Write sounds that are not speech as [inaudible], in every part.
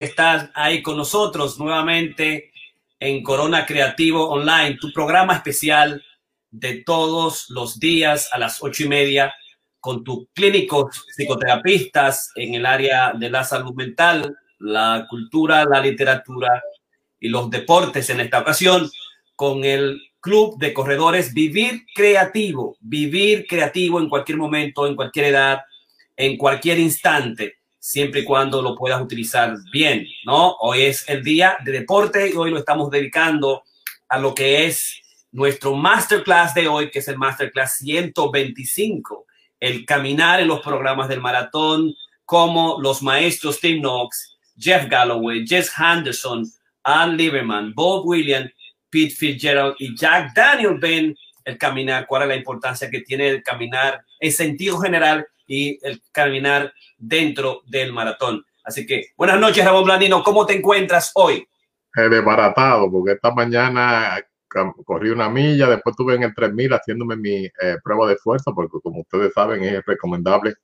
estás ahí con nosotros nuevamente en Corona Creativo Online, tu programa especial de todos los días a las ocho y media con tus clínicos psicoterapistas en el área de la salud mental, la cultura, la literatura y los deportes en esta ocasión con el Club de Corredores Vivir Creativo, vivir creativo en cualquier momento, en cualquier edad, en cualquier instante, siempre y cuando lo puedas utilizar bien, ¿no? Hoy es el día de deporte y hoy lo estamos dedicando a lo que es nuestro masterclass de hoy, que es el masterclass 125, el caminar en los programas del maratón, como los maestros Tim Knox, Jeff Galloway, Jess Henderson, Ann Lieberman, Bob Williams, Pete Fitzgerald y Jack Daniel ven el caminar, cuál es la importancia que tiene el caminar en sentido general y el caminar dentro del maratón. Así que buenas noches, Ramón Blandino. ¿Cómo te encuentras hoy? Eh, desbaratado, porque esta mañana corrí una milla, después estuve en el 3000 haciéndome mi eh, prueba de fuerza, porque como ustedes saben es recomendable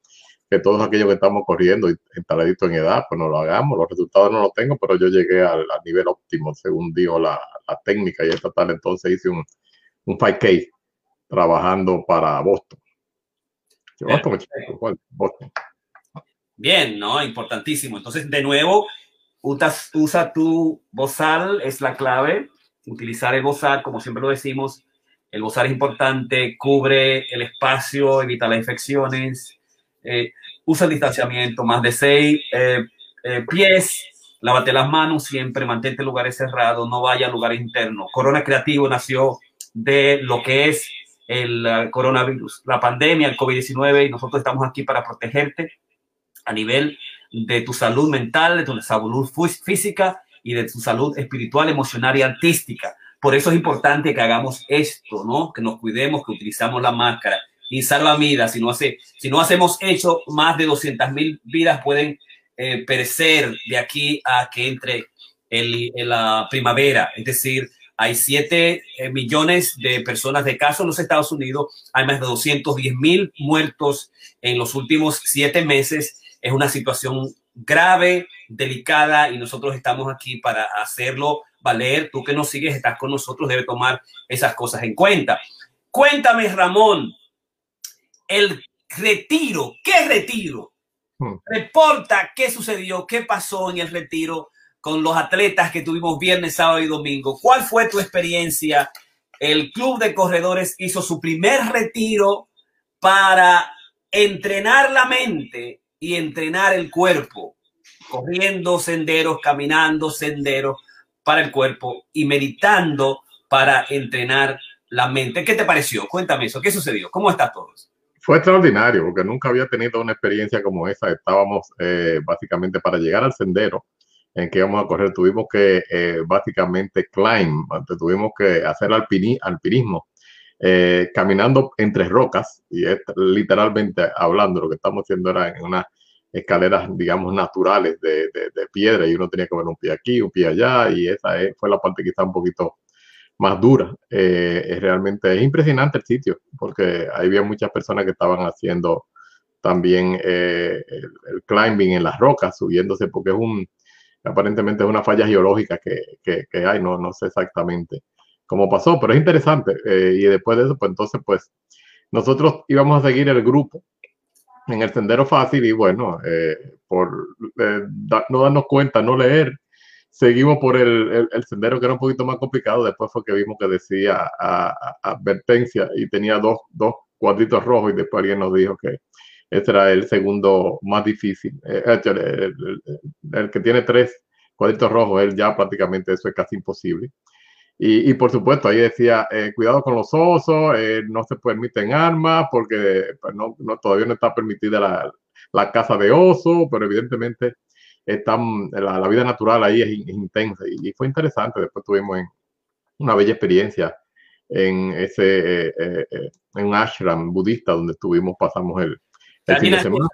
que todos aquellos que estamos corriendo y instaladitos en edad, pues no lo hagamos. Los resultados no los tengo, pero yo llegué al, nivel óptimo, según dijo la, la, técnica y esta tal. Entonces hice un, un 5K trabajando para Boston. Bien, ¿no? Importantísimo. Entonces, de nuevo, usa, tu bozal, es la clave. Utilizar el bozal, como siempre lo decimos, el bozal es importante, cubre el espacio, evita las infecciones, eh, usa el distanciamiento, más de seis eh, eh, pies, lávate las manos siempre, mantente en lugares cerrados, no vaya a lugares internos. Corona Creativo nació de lo que es el coronavirus, la pandemia, el COVID-19, y nosotros estamos aquí para protegerte a nivel de tu salud mental, de tu salud física y de tu salud espiritual, emocional y artística. Por eso es importante que hagamos esto, ¿no? Que nos cuidemos, que utilizamos la máscara y salva vidas. Si no, si no hacemos eso, más de 200 mil vidas pueden eh, perecer de aquí a que entre el, la primavera. Es decir, hay 7 eh, millones de personas de casos en los Estados Unidos, hay más de 210 mil muertos en los últimos siete meses es una situación grave, delicada y nosotros estamos aquí para hacerlo valer. Tú que nos sigues, estás con nosotros, debe tomar esas cosas en cuenta. Cuéntame, Ramón, el retiro, ¿qué retiro? Hmm. Reporta qué sucedió, qué pasó en el retiro con los atletas que tuvimos viernes, sábado y domingo. ¿Cuál fue tu experiencia? El club de corredores hizo su primer retiro para entrenar la mente y entrenar el cuerpo, corriendo senderos, caminando senderos para el cuerpo y meditando para entrenar la mente. ¿Qué te pareció? Cuéntame eso. ¿Qué sucedió? ¿Cómo estás todos? Fue extraordinario porque nunca había tenido una experiencia como esa. Estábamos eh, básicamente para llegar al sendero en que íbamos a correr, tuvimos que eh, básicamente climb, tuvimos que hacer alpinismo eh, caminando entre rocas y literalmente hablando, lo que estamos haciendo era en unas escaleras, digamos, naturales de, de, piedra y uno tenía que ver un pie aquí, un pie allá y esa fue la parte que está un poquito más dura. Eh, es realmente es impresionante el sitio porque había muchas personas que estaban haciendo también eh, el, climbing en las rocas, subiéndose porque es un, aparentemente es una falla geológica que, que, hay, no, no sé exactamente cómo pasó, pero es interesante. Eh, y después de eso, pues entonces, pues nosotros íbamos a seguir el grupo en el sendero fácil y bueno, eh, por eh, no darnos cuenta, no leer, seguimos por el, el, sendero que era un poquito más complicado. Después fue que vimos que decía advertencia y tenía dos, dos cuadritos rojos y después alguien nos dijo que ese era el segundo más difícil. el, el que tiene tres cuadritos rojos, él ya prácticamente eso es casi imposible. Y, por supuesto, ahí decía, eh, cuidado con los osos, eh, no se permiten armas porque pues, no, todavía no está permitida la, la caza de osos, pero evidentemente están, la, la vida natural ahí es, intensa y, fue interesante. Después tuvimos una bella experiencia en ese eh, en un ashram budista donde estuvimos, pasamos el, el fin de semana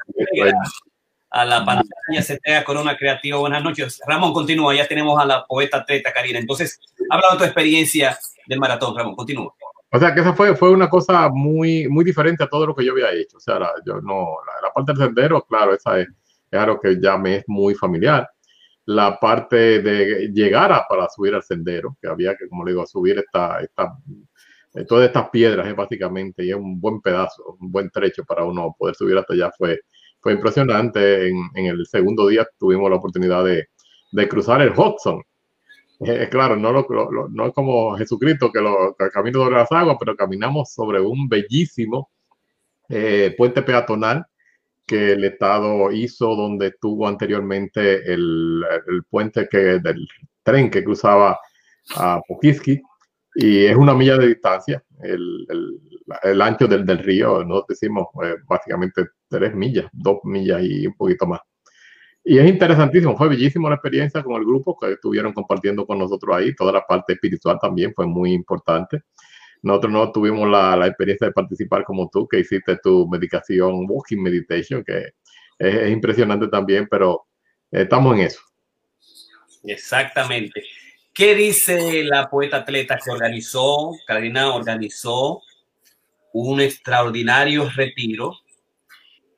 a la pantalla se tenga Corona Creativo. Buenas noches. Ramón, continúa. Ya tenemos a la poeta atleta Karina. Entonces, habla de tu experiencia del maratón, Ramón. Continúa. O sea, que esa fue, fue una cosa muy, muy diferente a todo lo que yo había hecho. O sea, la, yo no, la, parte del sendero, claro, esa es, es, algo que ya me es muy familiar. la parte de llegar a, para subir al sendero, que había que, como le digo, subir esta, esta, eh, todas estas piedras, eh, básicamente, y es un buen pedazo, un buen trecho para uno poder subir hasta allá. Fue, fue impresionante. En, el segundo día tuvimos la oportunidad de, de cruzar el Hudson. Eh, claro, no, lo, no es como Jesucristo que lo que camina sobre las aguas, pero caminamos sobre un bellísimo puente peatonal que el Estado hizo donde estuvo anteriormente el, el puente que, del tren que cruzaba a Pokiski y es una milla de distancia, el, el, el ancho del, del, río, nos decimos eh, básicamente tres millas, dos millas y un poquito más. Y es interesantísimo, fue bellísimo la experiencia con el grupo que estuvieron compartiendo con nosotros ahí, toda la parte espiritual también fue muy importante. Nosotros no tuvimos la, la, experiencia de participar como tú, que hiciste tu medicación, Walking Meditation, que es, es impresionante también, pero estamos en eso. Exactamente. ¿Qué dice la poeta atleta que organizó, Carolina organizó un extraordinario retiro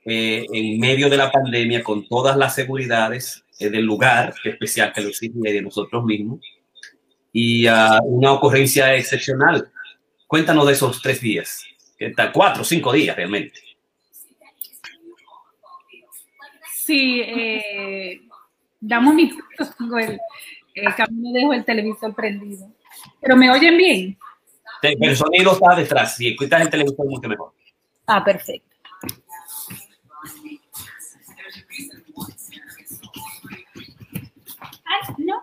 eh, en medio de la pandemia con todas las seguridades eh, del lugar especial que lo exige de nosotros mismos y uh, una ocurrencia excepcional? Cuéntanos de esos tres días, cuatro o cinco días realmente. Sí, eh, damos mi el, el camino dejo el televisor prendido. Pero me oyen bien. El sonido está detrás. Si escuchas el televisor, mucho mejor. Ah, perfecto. Ay, no.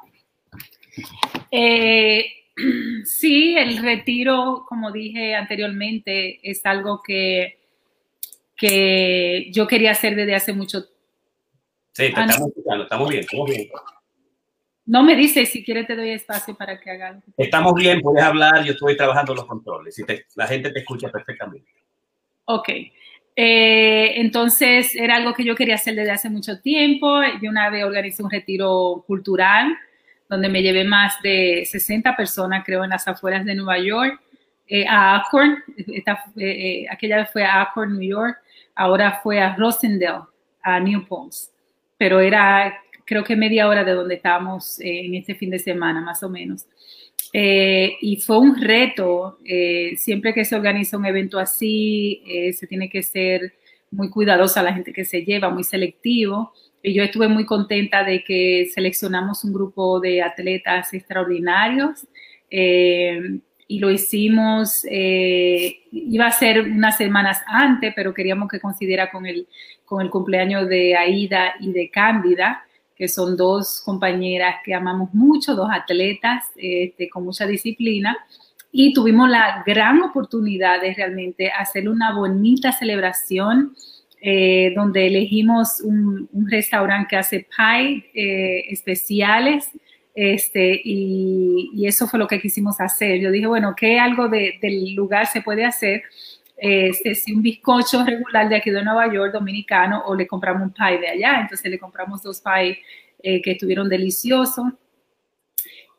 Eh, [clears throat] sí, el retiro, como dije anteriormente, es algo que, que yo quería hacer desde hace mucho tiempo. Sí, te estamos escuchando, estamos bien, estamos bien. No me dice si quiere te doy espacio para que haga algo. Estamos bien, puedes hablar, yo estoy trabajando los controles y te, la gente te escucha perfectamente. Ok. Eh, entonces era algo que yo quería hacer desde hace mucho tiempo. Yo una vez organizé un retiro cultural donde me llevé más de 60 personas, creo, en las afueras de Nueva York, eh, a Acorn. Esta, eh, aquella vez fue a Acorn, New York. Ahora fue a Rosendale, a New Paltz. Pero era creo que media hora de donde estábamos eh, en este fin de semana, más o menos. Eh, y fue un reto, eh, siempre que se organiza un evento así, eh, se tiene que ser muy cuidadosa la gente que se lleva, muy selectivo. Yo estuve muy contenta de que seleccionamos un grupo de atletas extraordinarios y lo hicimos, iba a ser unas semanas antes, pero queríamos que considera con el, con el cumpleaños de Aida y de Cándida que son dos compañeras que amamos mucho, dos atletas este, con mucha disciplina, y tuvimos la gran oportunidad de realmente hacer una bonita celebración eh, donde elegimos un, restaurante que hace pie eh, especiales. Este, y, eso fue lo que quisimos hacer. Yo dije, bueno, ¿qué algo de, del lugar se puede hacer? Este, si un bizcocho regular de aquí de Nueva York, dominicano, o le compramos un pie de allá. Entonces le compramos dos pies eh, que estuvieron deliciosos.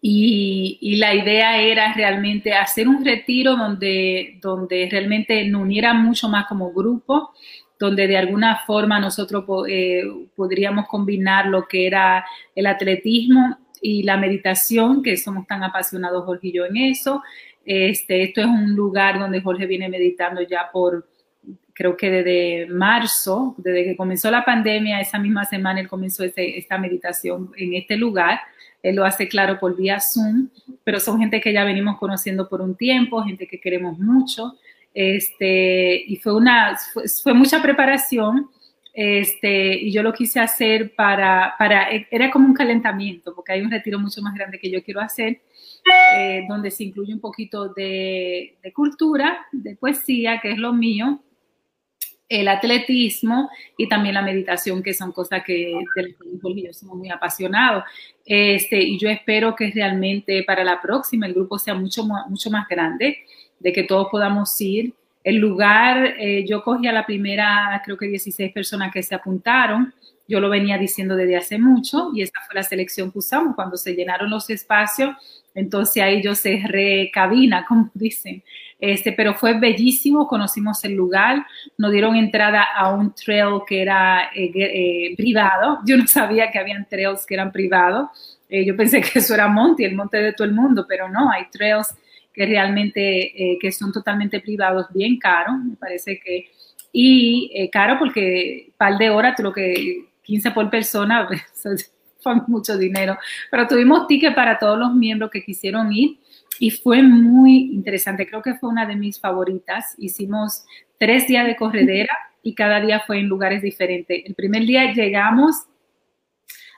Y, y, la idea era realmente hacer un retiro donde, donde realmente nos uniera mucho más como grupo, donde de alguna forma nosotros eh, podríamos combinar lo que era el atletismo y la meditación, que somos tan apasionados Jorge y yo en eso, este, esto es un lugar donde Jorge viene meditando ya por, creo que desde marzo, desde que comenzó la pandemia, esa misma semana él comenzó este, esta meditación en este lugar. Él lo hace claro por vía Zoom, pero son gente que ya venimos conociendo por un tiempo, gente que queremos mucho. Este, y fue, una, fue, fue mucha preparación. Este, y yo lo quise hacer para, para, era como un calentamiento, porque hay un retiro mucho más grande que yo quiero hacer eh, donde se incluye un poquito de, de, cultura, de poesía, que es lo mío, el atletismo y también la meditación, que son cosas que de las que yo somos muy apasionados. Este, y yo espero que realmente para la próxima el grupo sea mucho, mucho más grande, de que todos podamos ir. El lugar, eh, yo cogí a la primera, creo que 16 personas que se apuntaron yo lo venía diciendo desde hace mucho y esa fue la selección que usamos cuando se llenaron los espacios. Entonces ahí yo cerré cabina, [laughs] como dicen. Este, pero fue bellísimo, conocimos el lugar, nos dieron entrada a un trail que era eh, eh, privado. [laughs] Yo no sabía que habían trails que eran privados. Eh, yo pensé que eso era monte, el monte de todo el mundo, pero no, hay trails que realmente que son totalmente privados, bien caros, me parece que y caro porque par de horas, lo que 15 por persona, [laughs] [laughs] fue mucho dinero, pero tuvimos ticket para todos los miembros que quisieron ir y fue muy interesante, creo que fue una de mis favoritas. Hicimos tres días de corredera y cada día fue en lugares diferentes. El primer día llegamos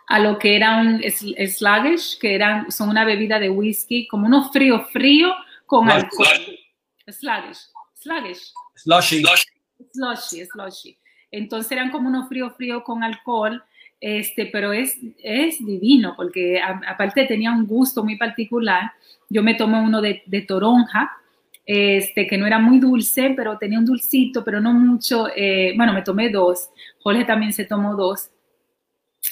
a lo que era un sluggish, que eran, son una bebida de whisky, como unos frío frío con alcohol. Sluggish, sluggish. Slushy. Slushy, slushy. Entonces eran como unos frío frío con alcohol, este, pero es, es divino porque aparte tenía un gusto muy particular. Yo me tomé uno de, toronja, este, que no era muy dulce, pero tenía un dulcito, pero no mucho. Eh, bueno, me tomé dos. Jorge también se tomó dos.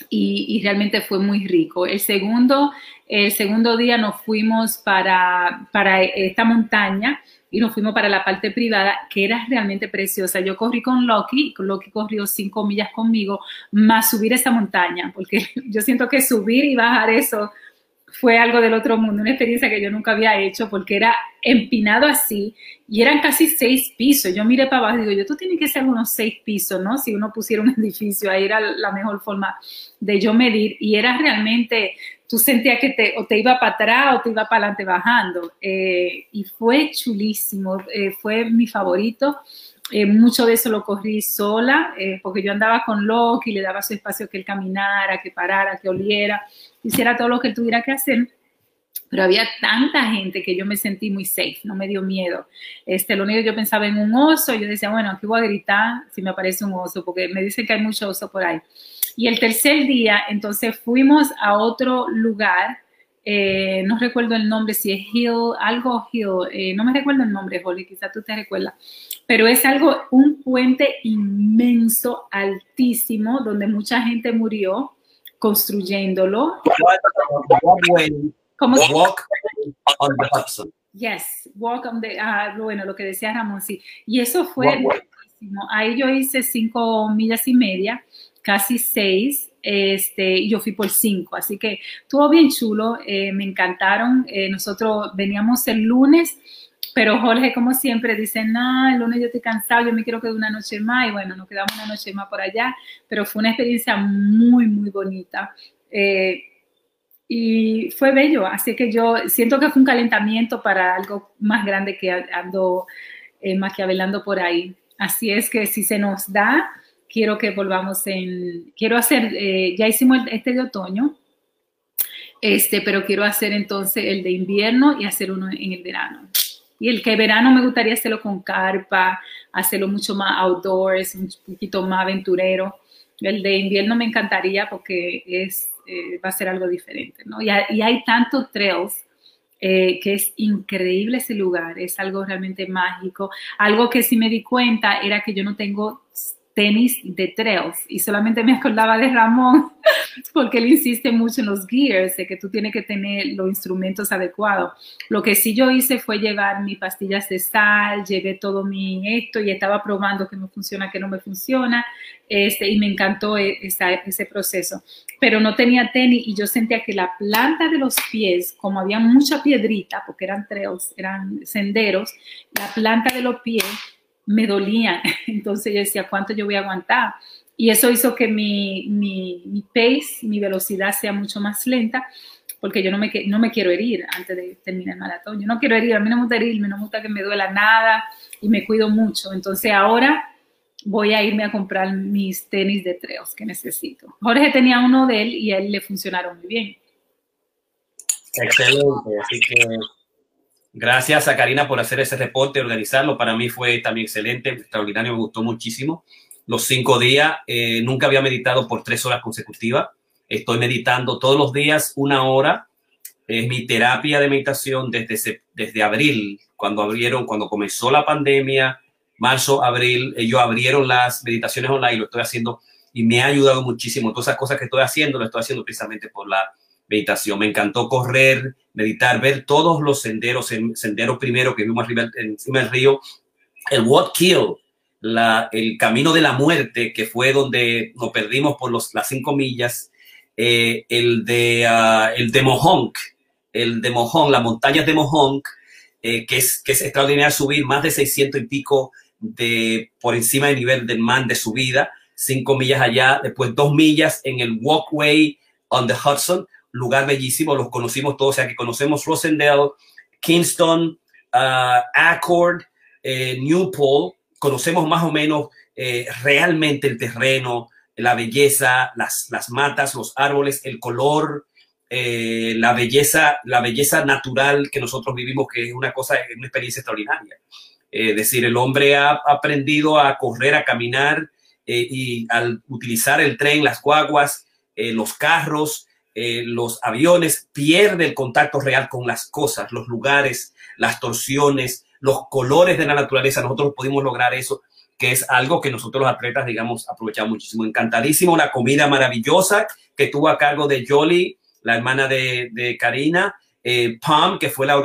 Y, realmente fue muy rico. El segundo, el segundo día nos fuimos para, para esta montaña y nos fuimos para la parte privada, que era realmente preciosa. Yo corrí con Loki, Loki corrió cinco millas conmigo, más subir esa montaña, porque [laughs] yo siento que subir y bajar eso fue algo del otro mundo, una experiencia que yo nunca había hecho porque era empinado así y eran casi seis pisos. Yo miré para abajo y digo, yo tú tienes que ser unos seis pisos, ¿no? Si uno pusiera un [laughs] edificio, ahí era la mejor forma de yo medir y era realmente, tú sentías que te, o te iba para atrás o te iba para adelante bajando eh, y fue chulísimo, eh, fue mi favorito. Eh, mucho de eso lo corrí sola, porque yo andaba con Loki, le daba su espacio que él caminara, que parara, que oliera hiciera todo lo que tuviera que hacer. Pero había tanta gente que yo me sentí muy safe, no me dio miedo. Este, lo único que yo pensaba en un oso, yo decía, bueno, aquí voy a gritar si me aparece un oso, porque me dicen que hay mucho oso por ahí. Y el tercer día, entonces fuimos a otro lugar, eh, no recuerdo el nombre, si es Hill, algo Hill, eh, no me recuerdo el nombre, Holly, quizá tú te recuerdas, pero es algo, un puente inmenso, altísimo, donde mucha gente murió construyéndolo. ¿Cómo walk on the Hudson. Yes, walk on the, ah, bueno, lo que decía Ramón, sí. Y eso fue. Ahí yo hice cinco millas y media, casi seis, este, yo fui por cinco, así que estuvo bien chulo, eh, me encantaron. Eh, nosotros veníamos el lunes pero Jorge, como siempre, dice, no, el lunes yo estoy cansado, yo me quiero quedar una noche más. Y bueno, nos quedamos una noche más por allá, pero fue una experiencia muy, muy bonita. Eh, y fue bello, así que yo siento que fue un calentamiento para algo más grande que ando eh, maquiavelando por ahí. Así es que si se nos da, quiero que volvamos en, quiero hacer, eh, ya hicimos este de otoño, este, pero quiero hacer entonces el de invierno y hacer uno en el verano. Y el que verano me gustaría hacerlo con carpa, hacerlo mucho más outdoors, un poquito más aventurero. El de invierno me encantaría porque es, eh, va a ser algo diferente, ¿no? Y, hay tantos trails eh, que es increíble ese lugar, es algo realmente mágico. Algo que sí me di cuenta era que yo no tengo tenis de trails y solamente me acordaba de Ramón [laughs] porque él insiste mucho en los gears, de que tú tienes que tener los instrumentos adecuados. Lo que sí yo hice fue llevar mis pastillas de sal, llevé todo mi esto y estaba probando que me funciona, que no me funciona, este, y me encantó e, ese proceso. Pero no tenía tenis y yo sentía que la planta de los pies, como había mucha piedrita, porque eran trails, eran senderos, la planta de los pies me dolían. [laughs] Entonces yo decía, ¿cuánto yo voy a aguantar? Y eso hizo que mi, mi, mi pace, mi velocidad sea mucho más lenta, porque yo no me, no me quiero herir antes de terminar el maratón. Yo no quiero herir, a mí no me gusta herirme, no me gusta que me duela nada y me cuido mucho. Entonces ahora voy a irme a comprar mis tenis de treos que necesito. Jorge tenía uno de él y a él le funcionaron muy bien. Excelente, así que Gracias a Karina por hacer ese reporte, organizarlo. Para mí fue también excelente, extraordinario, me gustó muchísimo. Los cinco días, eh, nunca había meditado por tres horas consecutivas. Estoy meditando todos los días una hora. Es mi terapia de meditación desde, desde abril, cuando abrieron, cuando comenzó la pandemia, marzo, abril, ellos abrieron las meditaciones online, lo estoy haciendo y me ha ayudado muchísimo. Todas esas cosas que estoy haciendo, lo estoy haciendo precisamente por la meditación. Me encantó correr, meditar, ver todos los senderos, senderos primero que vimos arriba, encima del río, el What Kill, la, el camino de la muerte, que fue donde nos perdimos por los, las cinco millas, eh, el, de, uh, el de Mohonk, el de Mohonk, las montañas de Mohonk, eh, que, es, que es extraordinario subir más de 600 y pico de, por encima del nivel del mar de subida, cinco millas allá, después dos millas en el Walkway on the Hudson, lugar bellísimo, los conocimos todos, o sea que conocemos Rosendale, Kingston, uh, Accord, eh, Newport, conocemos más o menos eh, realmente el terreno, la belleza, las, las matas, los árboles, el color, eh, la belleza, la belleza natural que nosotros vivimos, que es una cosa, una experiencia extraordinaria. Decir, el hombre ha aprendido a correr, a caminar y al utilizar el tren, las guaguas, los carros, eh, los aviones, pierde el contacto real con las cosas, los lugares, las torsiones, los colores de la naturaleza. Nosotros pudimos lograr eso, que es algo que nosotros los atletas, digamos, aprovechamos muchísimo. Encantadísimo, la comida maravillosa que tuvo a cargo de Jolie, la hermana de, Karina, eh, Pam, que fue la,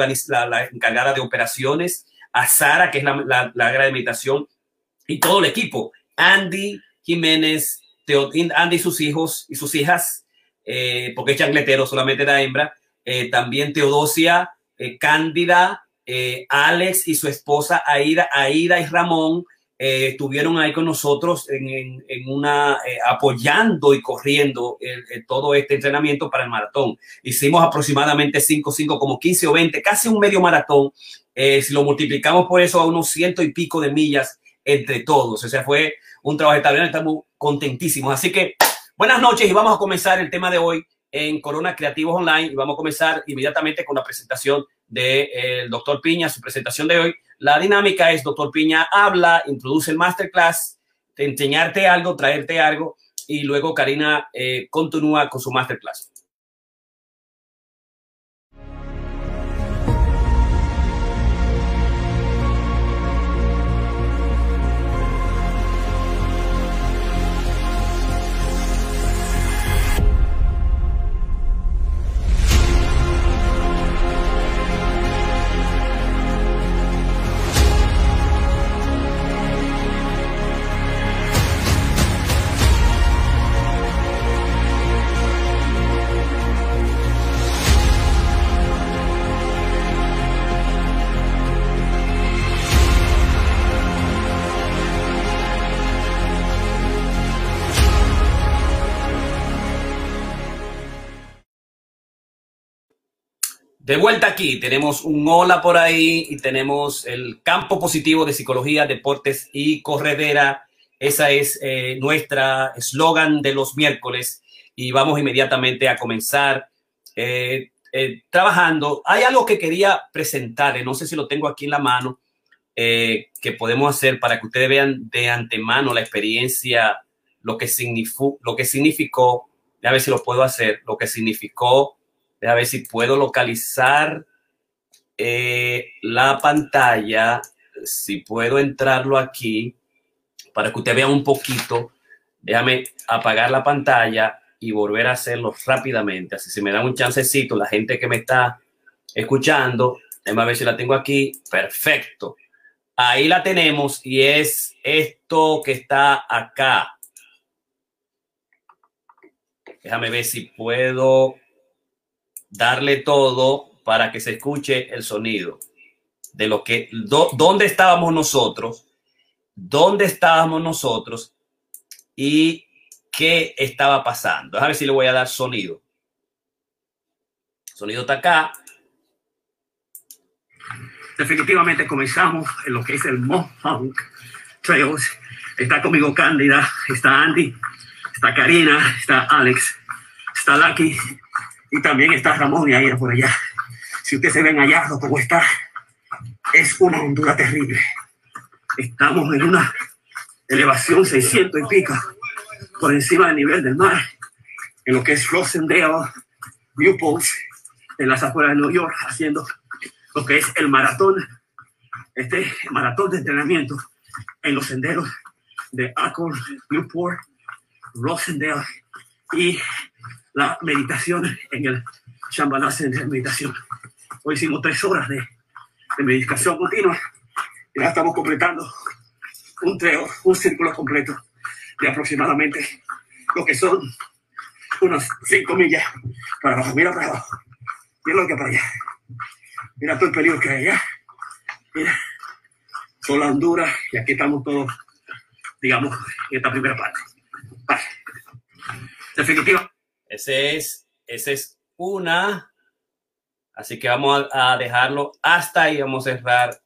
la, encargada de operaciones, a Sara, que es la, la, de meditación, y todo el equipo. Andy Jiménez, Andy y sus hijos y sus hijas, eh, porque es chancletero, solamente da hembra. Eh, también Teodosia, eh, Cándida, Alex y su esposa Aida, Aida y Ramón estuvieron ahí con nosotros en, una apoyando y corriendo todo este entrenamiento para el maratón. Hicimos aproximadamente 5, 5, como 15 o 20, casi un medio maratón. si lo multiplicamos por eso a unos ciento y pico de millas entre todos. O sea, fue un trabajo extraordinario, estamos contentísimos. Así que Buenas noches y vamos a comenzar el tema de hoy en Corona Creativos Online y vamos a comenzar inmediatamente con la presentación del de, eh, doctor Piña, su presentación de hoy. La dinámica es, doctor Piña habla, introduce el masterclass, enseñarte algo, traerte algo y luego Karina eh, continúa con su masterclass. De vuelta aquí, tenemos un hola por ahí y tenemos el campo positivo de psicología, deportes y corredera. Esa es eh, nuestra eslogan de los miércoles y vamos inmediatamente a comenzar eh, eh, trabajando. Hay algo que quería presentar, no sé si lo tengo aquí en la mano, que podemos hacer para que ustedes vean de antemano la experiencia, lo que, significó, lo que significó, a ver si lo puedo hacer, lo que significó a ver si puedo localizar eh, la pantalla, si puedo entrarlo aquí para que usted vea un poquito. Déjame apagar la pantalla y volver a hacerlo rápidamente. Así se me da un chancecito, la gente que me está escuchando, déjame ver si la tengo aquí. Perfecto. Ahí la tenemos y es esto que está acá. Déjame ver si puedo darle todo para que se escuche el sonido de lo que, dónde estábamos nosotros, dónde estábamos nosotros y qué estaba pasando. A ver si le voy a dar sonido. Sonido está acá. Definitivamente comenzamos en lo que es el Mohawk Trails. Está conmigo Cándida, está Andy, está Karina, está Alex, está Lucky y también está Ramón y ahí por allá. Si ustedes se ven allá, como está, es una hondura terrible. Estamos en una elevación 600 y pico por encima del nivel del mar, en lo que es Rosendale, Newport, en las afueras de Nueva York, haciendo lo que es el maratón, este maratón de entrenamiento en los senderos de Accord, Newport, Rosendale y la meditación en el Shambhala Center de Meditación. Hoy hicimos tres horas de, de meditación continua y ya estamos completando un treo, un círculo completo de aproximadamente lo que son unas cinco millas para abajo. Mira para abajo. Mira lo que para allá. Mira todo el peligro que hay allá. Mira. Son las Honduras y aquí estamos todos, digamos, en esta primera parte. Vale. Definitiva. Ese es, ese es una. Así que vamos a, dejarlo hasta ahí. Vamos a cerrar.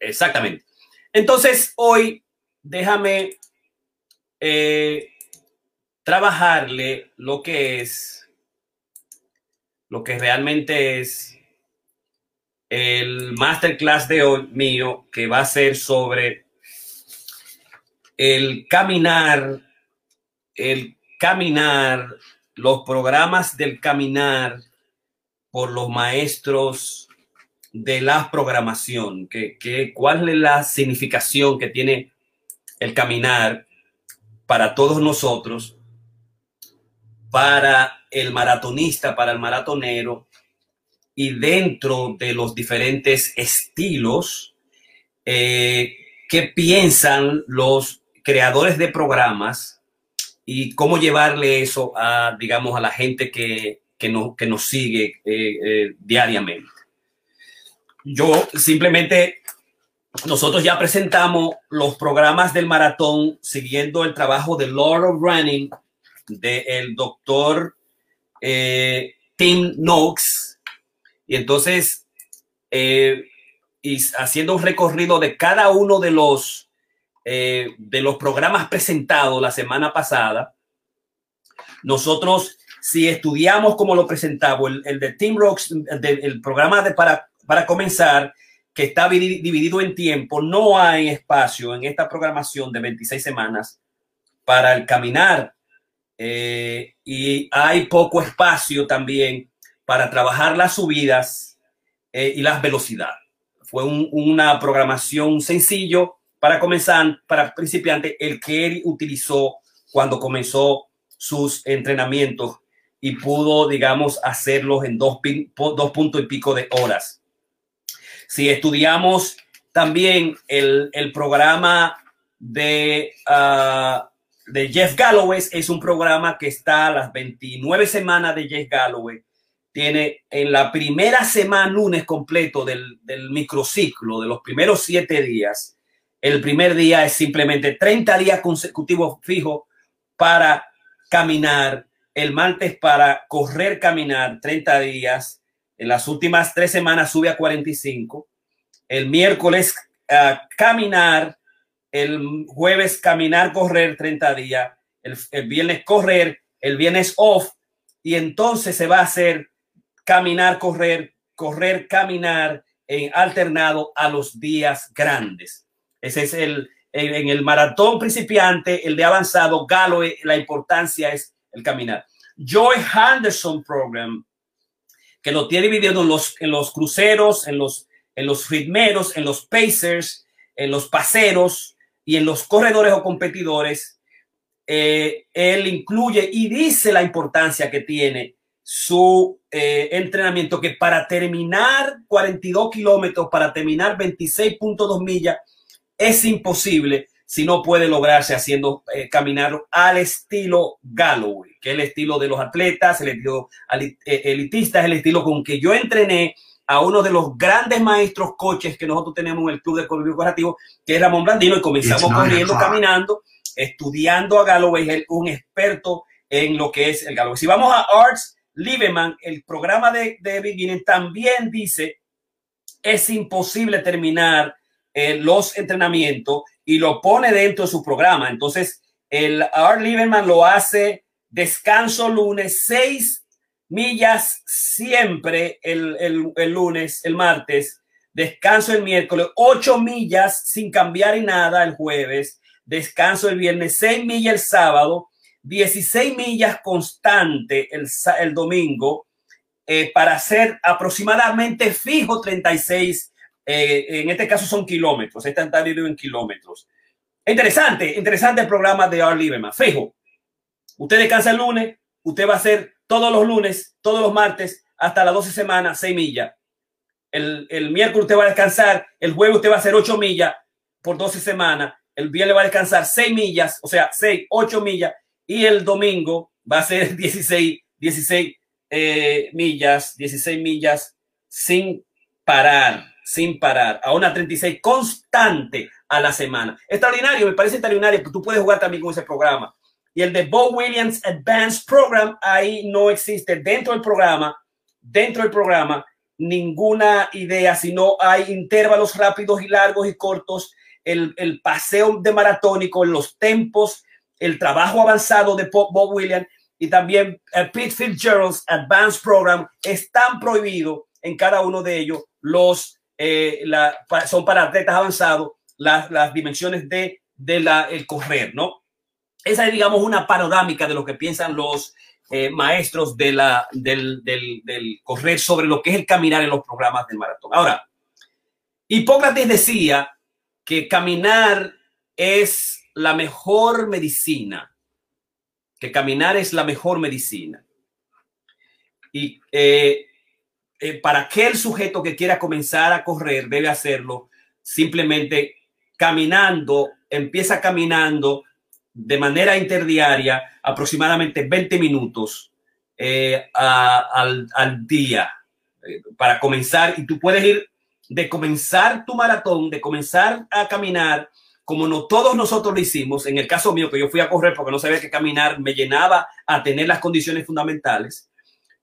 Exactamente. Entonces, hoy déjame eh, trabajarle lo que es, lo que realmente es el masterclass de hoy mío, que va a ser sobre el caminar, el caminar, los programas del caminar por los maestros de la programación, que, cuál es la significación que tiene el caminar para todos nosotros, para el maratonista, para el maratonero, y dentro de los diferentes estilos eh, que piensan los creadores de programas y cómo llevarle eso a, digamos, a la gente que, que, no, que nos sigue eh, eh, diariamente. Yo simplemente, nosotros ya presentamos los programas del maratón siguiendo el trabajo de Lord of Running del doctor eh, Tim Noakes. Y entonces, y haciendo un recorrido de cada uno de los, eh, de los programas presentados la semana pasada, nosotros, si estudiamos como lo presentamos, el, el de Tim Rocks, el, programa de para, para comenzar, que está dividido en tiempo, no hay espacio en esta programación de 26 semanas para el caminar eh, y hay poco espacio también para trabajar las subidas eh, y las velocidades. Fue un, una programación sencillo para comenzar, para principiante, el que él utilizó cuando comenzó sus entrenamientos y pudo, digamos, hacerlos en dos, dos puntos y pico de horas. Si estudiamos también el, el programa de uh, de Jeff Galloway es un programa que está a las 29 semanas de Jeff Galloway. Tiene en la primera semana, lunes completo del, del microciclo, de los primeros siete días. El primer día es simplemente 30 días consecutivos fijos para caminar. El martes para correr, caminar 30 días. En las últimas tres semanas sube a 45. El miércoles uh, caminar el jueves caminar, correr 30 días, el, el, viernes correr, el viernes off, y entonces se va a hacer caminar, correr, correr, caminar en alternado a los días grandes. Ese es el, en, el maratón principiante, el de avanzado, Galo, la importancia es el caminar. Joy Henderson Program, que lo tiene dividido en los, en los cruceros, en los, en los ritmeros, en los pacers, en los paseros, y en los corredores o competidores, eh, él incluye y dice la importancia que tiene su eh, entrenamiento, que para terminar 42 kilómetros, para terminar 26.2 millas, es imposible si no puede lograrse haciendo eh, caminar al estilo Galloway, que es el estilo de los atletas, el estilo eh, elitista, es el estilo con que yo entrené a uno de los grandes maestros coches que nosotros tenemos en el Club de Corrido Corporativo, que es Ramón Blandino, y comenzamos corriendo, caminando, estudiando a Galloway, es un experto en lo que es el Galloway. Si vamos a Arts Lieberman, el programa de, de Beginning también dice, es imposible terminar eh, los entrenamientos y lo pone dentro de su programa. Entonces, el Art Lieberman lo hace descanso lunes, seis millas siempre el, el, lunes, el martes, descanso el miércoles, ocho millas sin cambiar y nada el jueves, descanso el viernes, seis millas el sábado, 16 millas constante el, el domingo, eh, para hacer aproximadamente fijo 36, eh, en este caso son kilómetros, está dividido en kilómetros. Interesante, interesante el programa de Art Lieberman. Fijo, usted descansa el lunes, usted va a hacer todos los lunes, todos los martes, hasta las 12 semanas, 6 millas. El, el miércoles usted va a descansar, el jueves usted va a hacer 8 millas por 12 semanas, el viernes va a descansar 6 millas, o sea, 6, 8 millas, y el domingo va a ser 16, 16 eh, millas, 16 millas sin parar, sin parar, a una 36 constante a la semana. Extraordinario, me parece extraordinario, tú puedes jugar también con ese programa. Y el de Bo Williams Advanced Program, ahí no existe dentro del programa, dentro del programa, ninguna idea, sino hay intervalos rápidos y largos y cortos, el, el paseo de maratónico, los tempos, el trabajo avanzado de Bob Williams y también el Pete Fitzgerald's Advanced Program están prohibidos en cada uno de ellos. Los eh, la, son para atletas avanzados las, las dimensiones de, de la, el correr, ¿no? Esa es, digamos, una panorámica de lo que piensan los eh, maestros de la, del, del, del correr sobre lo que es el caminar en los programas del maratón. Ahora, Hipócrates decía que caminar es la mejor medicina, que caminar es la mejor medicina. Y eh, eh, para aquel sujeto que quiera comenzar a correr, debe hacerlo simplemente caminando, empieza caminando de manera interdiaria aproximadamente 20 minutos eh, al, al, día eh, para comenzar. Y tú puedes ir de comenzar tu maratón, de comenzar a caminar, como no todos nosotros lo hicimos. En el caso mío, que yo fui a correr porque no sabía que caminar me llenaba a tener las condiciones fundamentales,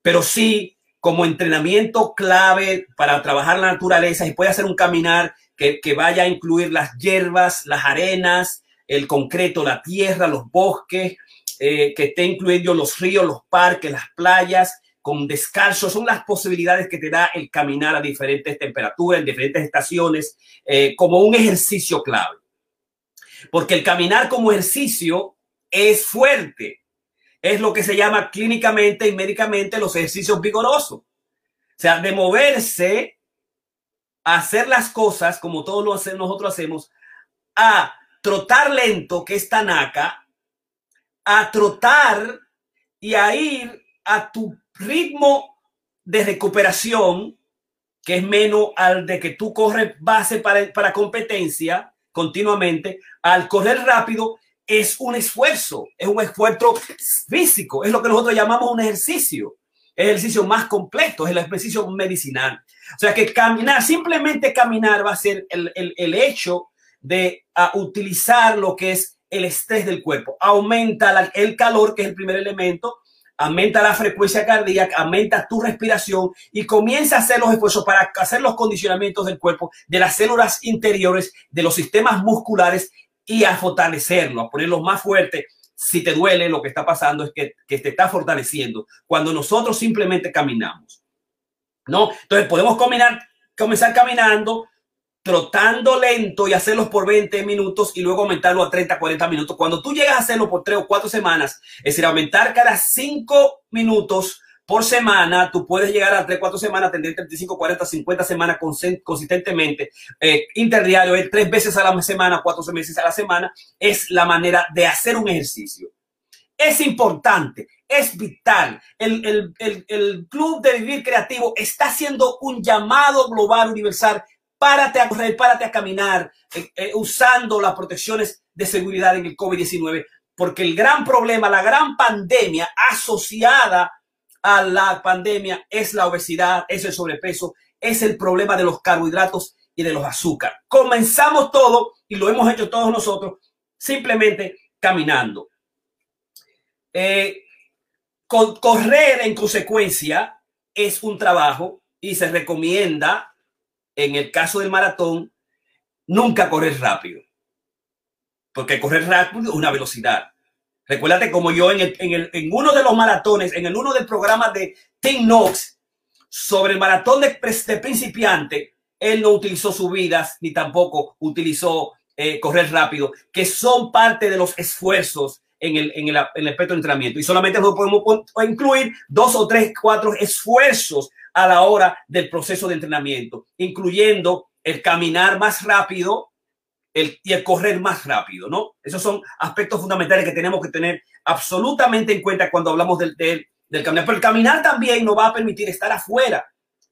pero sí como entrenamiento clave para trabajar la naturaleza y puede hacer un caminar que, que vaya a incluir las hierbas, las arenas, el concreto, la tierra, los bosques, eh, que esté incluyendo los ríos, los parques, las playas, con descalzo, son las posibilidades que te da el caminar a diferentes temperaturas, en diferentes estaciones, eh, como un ejercicio clave. Porque el caminar como ejercicio es fuerte, es lo que se llama clínicamente y médicamente los ejercicios vigorosos. O sea, de moverse, hacer las cosas como todos nosotros hacemos, a trotar lento, que es tanaca, a trotar y a ir a tu ritmo de recuperación, que es menos al de que tú corres base para, para competencia continuamente, al correr rápido es un esfuerzo, es un esfuerzo físico, es lo que nosotros llamamos un ejercicio, ejercicio más completo, es el ejercicio medicinal. O sea que caminar, simplemente caminar va a ser el, el, el hecho de a utilizar lo que es el estrés del cuerpo. Aumenta el calor, que es el primer elemento, aumenta la frecuencia cardíaca, aumenta tu respiración y comienza a hacer los esfuerzos para hacer los condicionamientos del cuerpo, de las células interiores, de los sistemas musculares y a fortalecerlo, a ponerlo más fuerte. Si te duele, lo que está pasando es que, que te está fortaleciendo cuando nosotros simplemente caminamos. ¿No? Entonces podemos combinar, comenzar caminando, trotando lento y hacerlos por 20 minutos y luego aumentarlo a 30, 40 minutos. Cuando tú llegas a hacerlo por 3 o 4 semanas, es decir, aumentar cada 5 minutos por semana, tú puedes llegar a 3, 4 semanas, tener 35, 40, 50 semanas consistentemente, eh, interdiario, es 3 veces a la semana, 4 veces a la semana, es la manera de hacer un ejercicio. Es importante, es vital. El, el, el, el Club de Vivir Creativo está haciendo un llamado global universal párate a correr, párate a caminar, eh, eh, usando las protecciones de seguridad en el COVID-19, porque el gran problema, la gran pandemia asociada la pandemia es la obesidad, es el sobrepeso, es el problema de los carbohidratos y de los azúcares. Comenzamos todo y lo hemos hecho todos nosotros simplemente caminando. Eh, correr en consecuencia es un trabajo y se recomienda en el caso del maratón, nunca correr rápido. Porque correr rápido es una velocidad. Recuérdate como yo en, el, en, el, en, uno de los maratones, en el uno del programa de Tim Knox sobre el maratón de, de principiante, él no utilizó subidas ni tampoco utilizó eh, correr rápido, que son parte de los esfuerzos en el, en el, en el aspecto de entrenamiento. Y solamente podemos incluir dos o tres, cuatro esfuerzos a la hora del proceso de entrenamiento, incluyendo el caminar más rápido, el, y el correr más rápido, ¿no? Esos son aspectos fundamentales que tenemos que tener absolutamente en cuenta cuando hablamos del, del, del caminar. Pero el caminar también nos va a permitir estar afuera,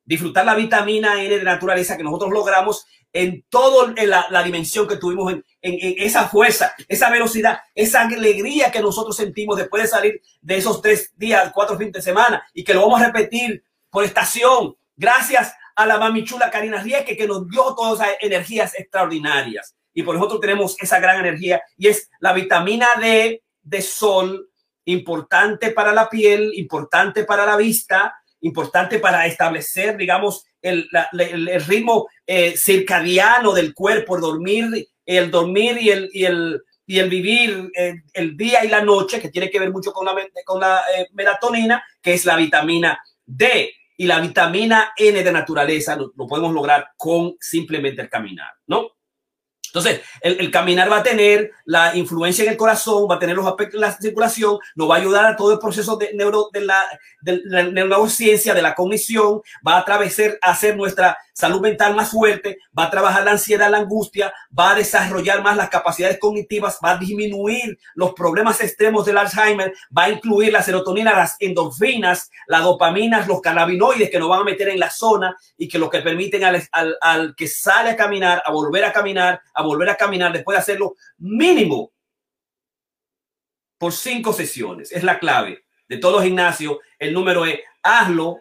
disfrutar la vitamina N de naturaleza que nosotros logramos en toda la, la, dimensión que tuvimos, en, en, en, esa fuerza, esa velocidad, esa alegría que nosotros sentimos después de salir de esos tres días, cuatro fines de semana, y que lo vamos a repetir por estación, gracias a la mami chula Karina Rieke, que nos dio todas esas energías extraordinarias. Y por nosotros tenemos esa gran energía, y es la vitamina D de sol, importante para la piel, importante para la vista, importante para establecer, digamos, el, el, ritmo eh, circadiano del cuerpo, dormir, el dormir y el, y el, y el vivir eh, el día y la noche, que tiene que ver mucho con la, con la eh, melatonina, que es la vitamina D y la vitamina N de naturaleza, lo, lo podemos lograr con simplemente el caminar, ¿no? Entonces, el, caminar va a tener la influencia en el corazón, va a tener los aspectos de la circulación, nos va a ayudar a todo el proceso de, neuro, de, la, de la neurociencia, de la cognición, va a atravesar, a hacer nuestra salud mental más fuerte, va a trabajar la ansiedad, la angustia, va a desarrollar más las capacidades cognitivas, va a disminuir los problemas extremos del Alzheimer, va a incluir la serotonina, las endorfinas, la dopamina, los cannabinoides que nos van a meter en la zona y que lo que permiten al, al, al que sale a caminar, a volver a caminar, a volver a caminar después de hacerlo mínimo por cinco sesiones. Es la clave de todo gimnasio. El número es hazlo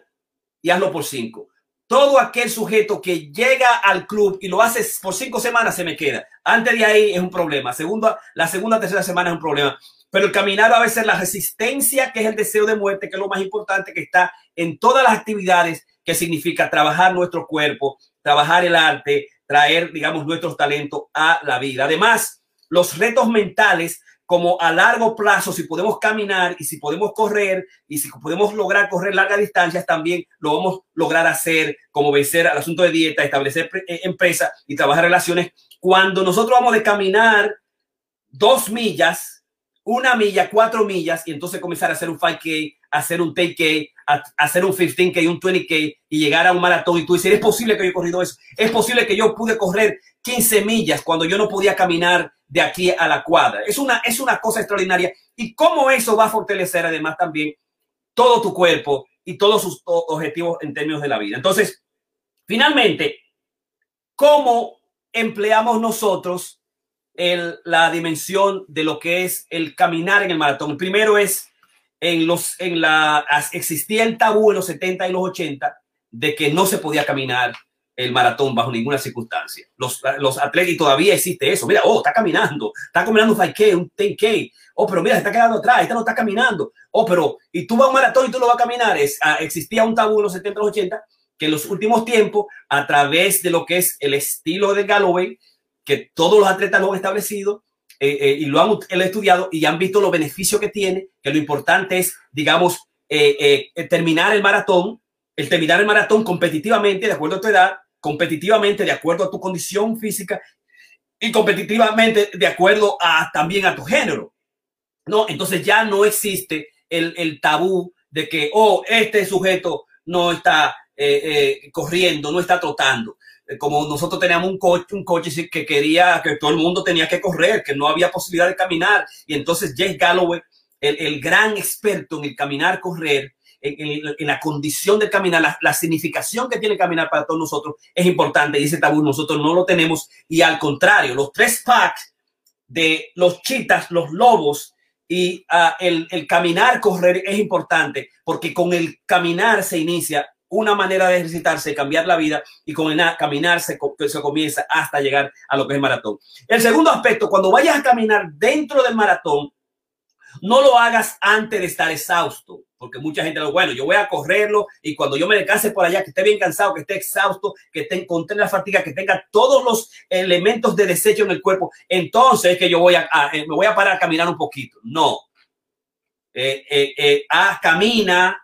y hazlo por cinco todo aquel sujeto que llega al club y lo hace por cinco semanas se me queda. Antes de ahí es un problema. Segunda, la segunda, tercera semana es un problema. Pero el caminar a ser la resistencia, que es el deseo de muerte, que es lo más importante que está en todas las actividades, que significa trabajar nuestro cuerpo, trabajar el arte, traer, digamos, nuestros talentos a la vida. Además, los retos mentales como a largo plazo, si podemos caminar y si podemos correr y si podemos lograr correr largas distancias, también lo vamos a lograr hacer, como vencer al asunto de dieta, establecer eh, empresa y trabajar relaciones. Cuando nosotros vamos de caminar dos millas, una milla, cuatro millas, y entonces comenzar a hacer un 5K, hacer un 10K, a, hacer un 15K, un 20K y llegar a un maratón. Y tú dices, es posible que yo he corrido eso. Es posible que yo pude correr 15 millas cuando yo no podía caminar de aquí a la cuadra. Es una, es una cosa extraordinaria. Y cómo eso va a fortalecer además también todo tu cuerpo y todos sus objetivos en términos de la vida. Entonces, finalmente, ¿cómo empleamos nosotros el, la dimensión de lo que es el caminar en el maratón? El primero es en los, en la, existía el tabú en los 70 y los 80 de que no se podía caminar el maratón bajo ninguna circunstancia. Los, los atletas, todavía existe eso. Mira, oh, está caminando, está caminando un 5K, un 10K. Oh, pero mira, se está quedando atrás, este no está caminando. Oh, pero, y tú vas a un maratón y tú lo vas a caminar. Es, uh, existía un tabú en los 70, los 80, que en los últimos tiempos, a través de lo que es el estilo de Galloway, que todos los atletas lo han establecido eh, eh, y lo han, lo han, estudiado y han visto los beneficios que tiene, que lo importante es, digamos, eh, eh terminar el maratón, el terminar el maratón competitivamente, de acuerdo a tu edad, competitivamente de acuerdo a tu condición física y competitivamente de acuerdo a también a tu género. No, entonces ya no existe el, el tabú de que, oh, este sujeto no está eh, eh, corriendo, no está trotando. Eh, como nosotros teníamos un coche, un coche que quería que todo el mundo tenía que correr, que no había posibilidad de caminar. Y entonces Jay Galloway, el, el gran experto en el caminar, correr, en, en, la condición de caminar, la, la, significación que tiene caminar para todos nosotros es importante. Dice Tabú, nosotros no lo tenemos y al contrario, los tres packs de los chitas, los lobos y uh, el, el caminar, correr es importante porque con el caminar se inicia una manera de ejercitarse, cambiar la vida y con el caminar se, se, comienza hasta llegar a lo que es maratón. El segundo aspecto, cuando vayas a caminar dentro del maratón, no lo hagas antes de estar exhausto porque mucha gente lo bueno, yo voy a correrlo y cuando yo me descanse por allá, que esté bien cansado, que esté exhausto, que esté encontré la fatiga, que tenga todos los elementos de desecho en el cuerpo, entonces es que yo voy a, a me voy a parar a caminar un poquito. No. Eh, eh, eh, ah, camina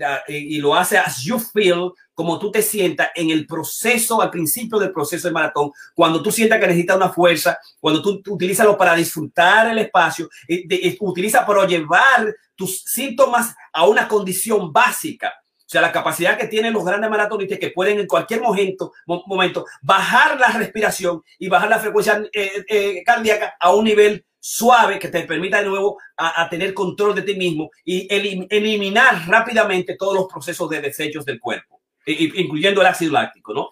ah, y lo hace as you feel, como tú te sientas en el proceso, al principio del proceso del maratón, cuando tú sientas que necesitas una fuerza, cuando tú, utilízalo para disfrutar el espacio, de, y, utiliza para llevar tus síntomas a una condición básica. O sea, la capacidad que tienen los grandes maratonistas que pueden en cualquier momento, momento bajar la respiración y bajar la frecuencia eh, eh, cardíaca a un nivel suave que te permita de nuevo a, tener control de ti mismo y eliminar rápidamente todos los procesos de desechos del cuerpo, incluyendo el ácido láctico, ¿no?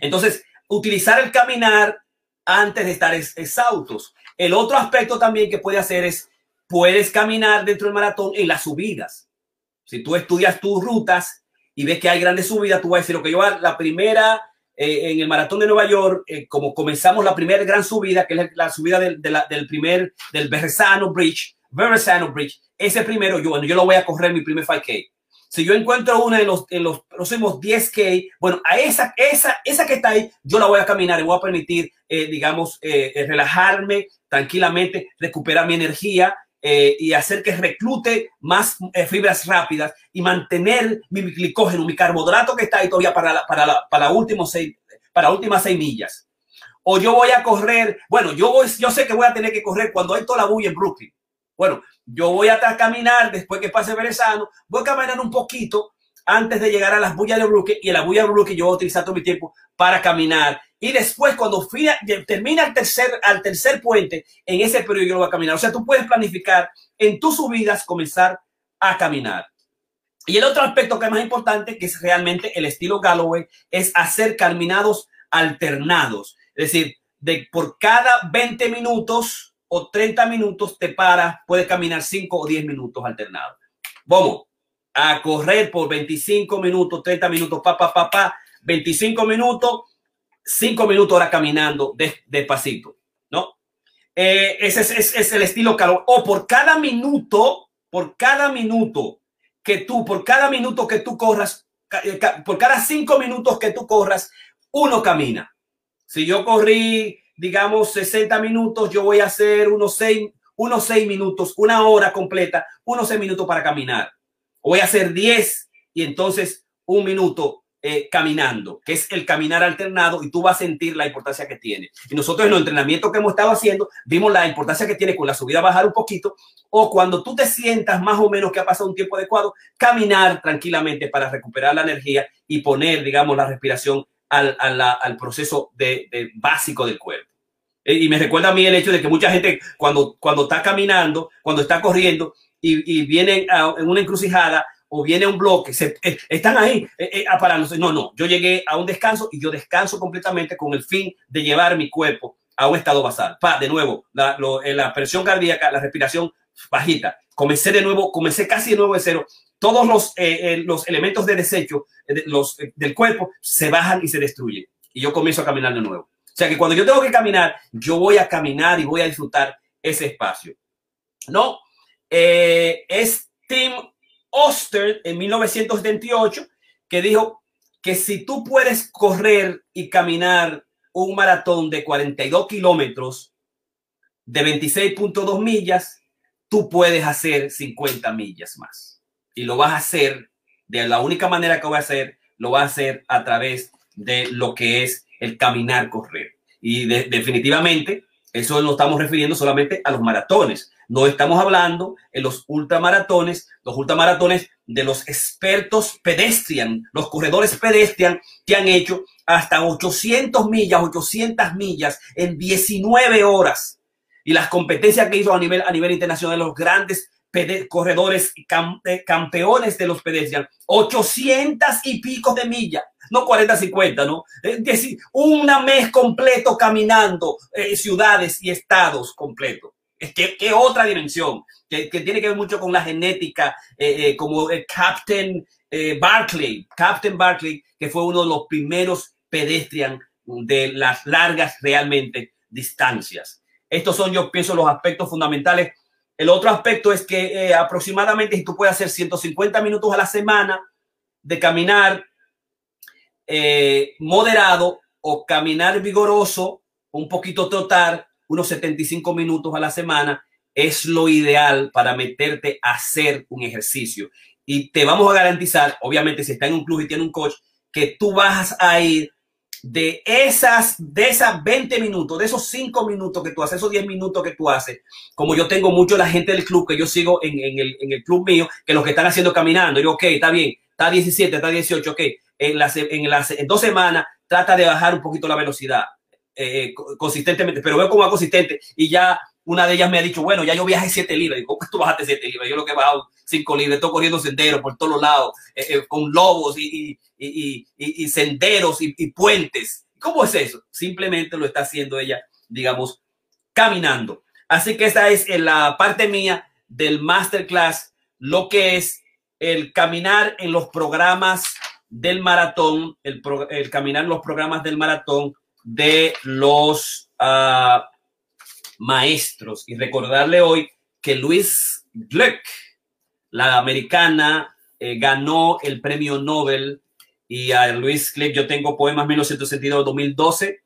Entonces, utilizar el caminar antes de estar exhaustos. El otro aspecto también que puede hacer es, puedes caminar dentro del maratón en las subidas. Si tú estudias tus rutas y ves que hay grandes subidas, tú vas a decir, lo que yo la primera eh, en el maratón de Nueva York, eh, como comenzamos la primera gran subida, que es la, subida del, del primer, del Verrazano Bridge, Verrazano Bridge, ese primero, yo, bueno, yo lo voy a correr mi primer 5K. Si yo encuentro una en los, en los próximos 10K, bueno, a esa, esa, esa que está ahí, yo la voy a caminar y voy a permitir, eh, digamos, relajarme tranquilamente, recuperar mi energía eh, y hacer que reclute más eh, fibras rápidas y mantener mi glicógeno, mi carbohidrato que está ahí todavía para la, para la, para últimos seis, para últimas seis millas. O yo voy a correr, bueno, yo, voy, yo sé que voy a tener que correr cuando hay toda la bulla en Brooklyn. Bueno, yo voy a caminar después que pase Verezano, voy a caminar un poquito antes de llegar a las bullas de Brooklyn y en la bulla de Brooklyn yo voy a utilizar todo mi tiempo para caminar y después cuando termina el tercer, al tercer puente, en ese periodo yo voy a caminar. O sea, tú puedes planificar en tus subidas comenzar a caminar. Y el otro aspecto que es más importante, que es realmente el estilo Galloway, es hacer caminados alternados. Es decir, de por cada 20 minutos o 30 minutos te paras, puedes caminar 5 o 10 minutos alternados. Vamos a correr por 25 minutos, 30 minutos, pa, pa, pa, pa, 25 minutos, cinco minutos ahora caminando despacito, ¿no? Eh, ese es, el estilo calor. O por cada minuto, por cada minuto que tú, por cada minuto que tú corras, eh, por cada cinco minutos que tú corras, uno camina. Si yo corrí, digamos, 60 minutos, yo voy a hacer unos seis, unos seis minutos, una hora completa, unos seis minutos para caminar. Voy a hacer 10 y entonces un minuto eh, caminando, que es el caminar alternado y tú vas a sentir la importancia que tiene. Y nosotros en los entrenamientos que hemos estado haciendo vimos la importancia que tiene con la subida bajar un poquito o cuando tú te sientas más o menos que ha pasado un tiempo adecuado, caminar tranquilamente para recuperar la energía y poner, digamos, la respiración al, al, proceso de, básico del cuerpo. Eh, y me recuerda a mí el hecho de que mucha gente cuando, cuando está caminando, cuando está corriendo y, y vienen en una encrucijada, o viene un bloque, se, eh, están ahí eh, eh No, no, yo llegué a un descanso y yo descanso completamente con el fin de llevar mi cuerpo a un estado basal. Pa, de nuevo, la, eh, la presión cardíaca, la respiración bajita. Comencé de nuevo, comencé casi de nuevo de cero. Todos los, los elementos de desecho los, del cuerpo se bajan y se destruyen. Y yo comienzo a caminar de nuevo. O sea que cuando yo tengo que caminar, yo voy a caminar y voy a disfrutar ese espacio. No, es Tim Oster en 1978, que dijo que si tú puedes correr y caminar un maratón de 42 kilómetros de 26.2 millas, tú puedes hacer 50 millas más. Y lo vas a hacer de la única manera que voy a hacer, lo vas a hacer a través de lo que es el caminar, correr. Y definitivamente, eso lo estamos refiriendo solamente a los maratones. No estamos hablando en los ultramaratones, los ultramaratones de los expertos pedestrian, los corredores pedestrian que han hecho hasta 800 millas, 800 millas en 19 horas. Y las competencias que hizo a nivel, a nivel internacional, los grandes corredores eh, campeones de los pedestrian, 800 y pico de millas, no 40, 50, ¿no? Es decir, un mes completo caminando eh, ciudades y estados completos que, que otra dimensión, que, que, tiene que ver mucho con la genética, eh, como el Captain Barclay, Captain Barclay, que fue uno de los primeros pedestrian de las largas realmente distancias. Estos son, yo pienso, los aspectos fundamentales. El otro aspecto es que aproximadamente si tú puedes hacer 150 minutos a la semana de caminar moderado o caminar vigoroso, un poquito trotar, unos 75 minutos a la semana es lo ideal para meterte a hacer un ejercicio. Y te vamos a garantizar, obviamente, si está en un club y tiene un coach, que tú vas a ir de esas, de esas 20 minutos, de esos 5 minutos que tú haces, esos 10 minutos que tú haces, como yo tengo mucho la gente del club que yo sigo en, el, club mío, que los que están haciendo caminando, digo, ok, está bien, está 17, está 18, ok, en las, en las en dos semanas trata de bajar un poquito la velocidad eh, consistentemente, pero veo como va consistente y ya una de ellas me ha dicho, bueno, ya yo viajé 7 libras. Y ¿cómo tú bajaste 7 libras? Yo lo que he bajado 5 libras, estoy corriendo senderos por todos lados, eh, eh, con lobos y, y, y, senderos y, puentes. ¿Cómo es eso? Simplemente lo está haciendo ella, digamos, caminando. Así que esta es la parte mía del masterclass, lo que es el caminar en los programas del maratón, el, el caminar en los programas del maratón de los uh, maestros. Y recordarle hoy que Luis Gluck, la americana, eh, ganó el premio Nobel. Y a Luis Gluck yo tengo poemas 1962-2012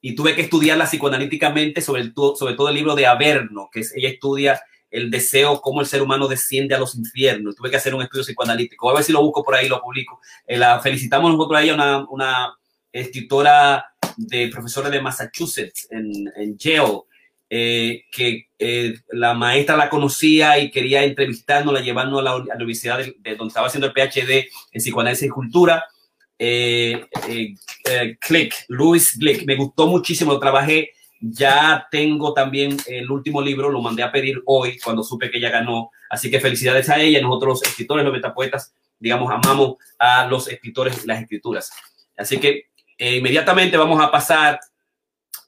y tuve que estudiarla psicoanalíticamente sobre, el, sobre todo el libro de Averno, que es, ella estudia el deseo, cómo el ser humano desciende a los infiernos. Tuve que hacer un estudio psicoanalítico. A ver si lo busco por ahí, lo publico. Eh, la felicitamos nosotros a ella, una, una escritora de profesora de Massachusetts en, en Yale, eh, que eh, la maestra la conocía y quería entrevistarnos, la llevando a la, universidad de, donde estaba haciendo el PhD en psicoanálisis y cultura. Eh, Click, Louis Glick, me gustó muchísimo, lo trabajé. Ya tengo también el último libro, lo mandé a pedir hoy cuando supe que ella ganó. Así que felicidades a ella. Nosotros, los escritores, los metapoetas, digamos, amamos a los escritores y las escrituras. Así que inmediatamente vamos a pasar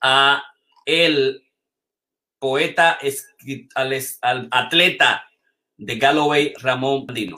a el poeta, al, al atleta de Galloway, Ramón Dino.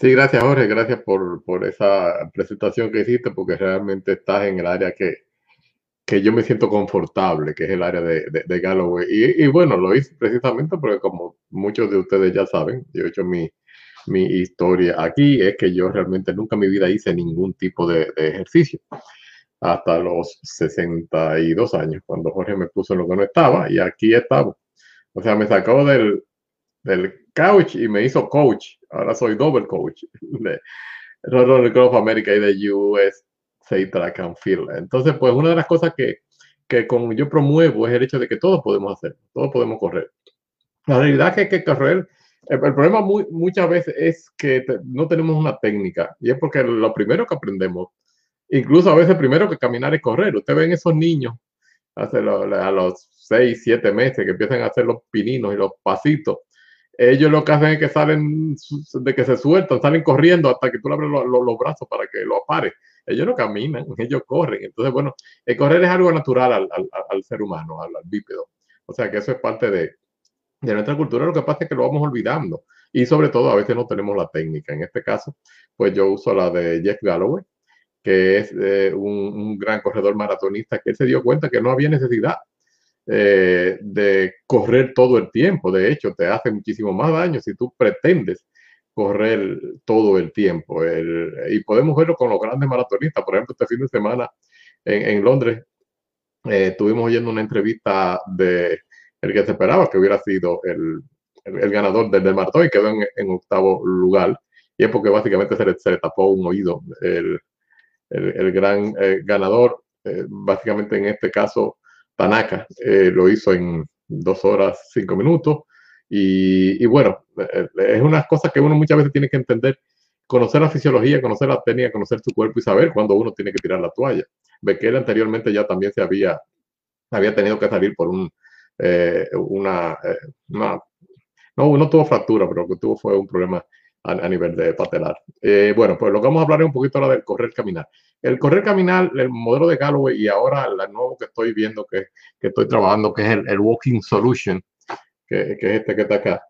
Sí, gracias Jorge, gracias por, por, esa presentación que hiciste, porque realmente estás en el área que, que yo me siento confortable, que es el área de, de, Galloway. Y, y, bueno, lo hice precisamente porque como muchos de ustedes ya saben, yo he hecho mi, mi historia aquí, es que yo realmente nunca en mi vida hice ningún tipo de, de ejercicio hasta los 62 años, cuando Jorge me puso en lo que no estaba y aquí estaba. O sea, me sacó del, del couch y me hizo coach. Ahora soy double coach [laughs] de Roller Club América y de US Track and Field. Entonces, pues una de las cosas que, que con, yo promuevo es el hecho de que todos podemos hacer, todos podemos correr. La realidad es que, correr, el, problema muy, muchas veces es que no tenemos una técnica y es porque lo primero que aprendemos, incluso a veces primero que caminar es correr. Ustedes ven esos niños a los 6, 7 meses que empiezan a hacer los pininos y los pasitos ellos lo que hacen es que salen, de que se sueltan, salen corriendo hasta que tú le abres los, brazos para que lo apare. Ellos no caminan, [laughs] ellos corren. Entonces, bueno, el correr es algo natural al, al, al ser humano, al, bípedo. O sea que eso es parte de, de nuestra cultura. Lo que pasa es que lo vamos olvidando. Y sobre todo, a veces no tenemos la técnica. En este caso, pues yo uso la de Jeff Galloway, que es eh, un, un, gran corredor maratonista, que él se dio cuenta que no había necesidad eh, de correr todo el tiempo. De hecho, te hace muchísimo más daño si tú pretendes correr todo el tiempo. y podemos verlo con los grandes maratonistas. Por ejemplo, este fin de semana en, Londres eh, estuvimos oyendo una entrevista de el que se esperaba que hubiera sido el, el, ganador del, maratón y quedó en, octavo lugar. Y es porque básicamente se le, se tapó un oído. El, el gran eh, ganador, básicamente en este caso, Tanaka eh, lo hizo en dos horas, cinco minutos. Y, bueno, eh, es una cosa que uno muchas veces tiene que entender, conocer la fisiología, conocer la técnica, conocer su cuerpo y saber cuándo uno tiene que tirar la toalla. Bekele anteriormente ya también se había, había tenido que salir por un, eh, una, no, no tuvo fractura, pero lo que tuvo fue un problema a, nivel de patelar. bueno, pues lo que vamos a hablar es un poquito ahora del correr, caminar. El correr caminar, el modelo de Galloway y ahora el nuevo que estoy viendo, que, que estoy trabajando, que es el, Walking Solution, que, que, es este que está acá.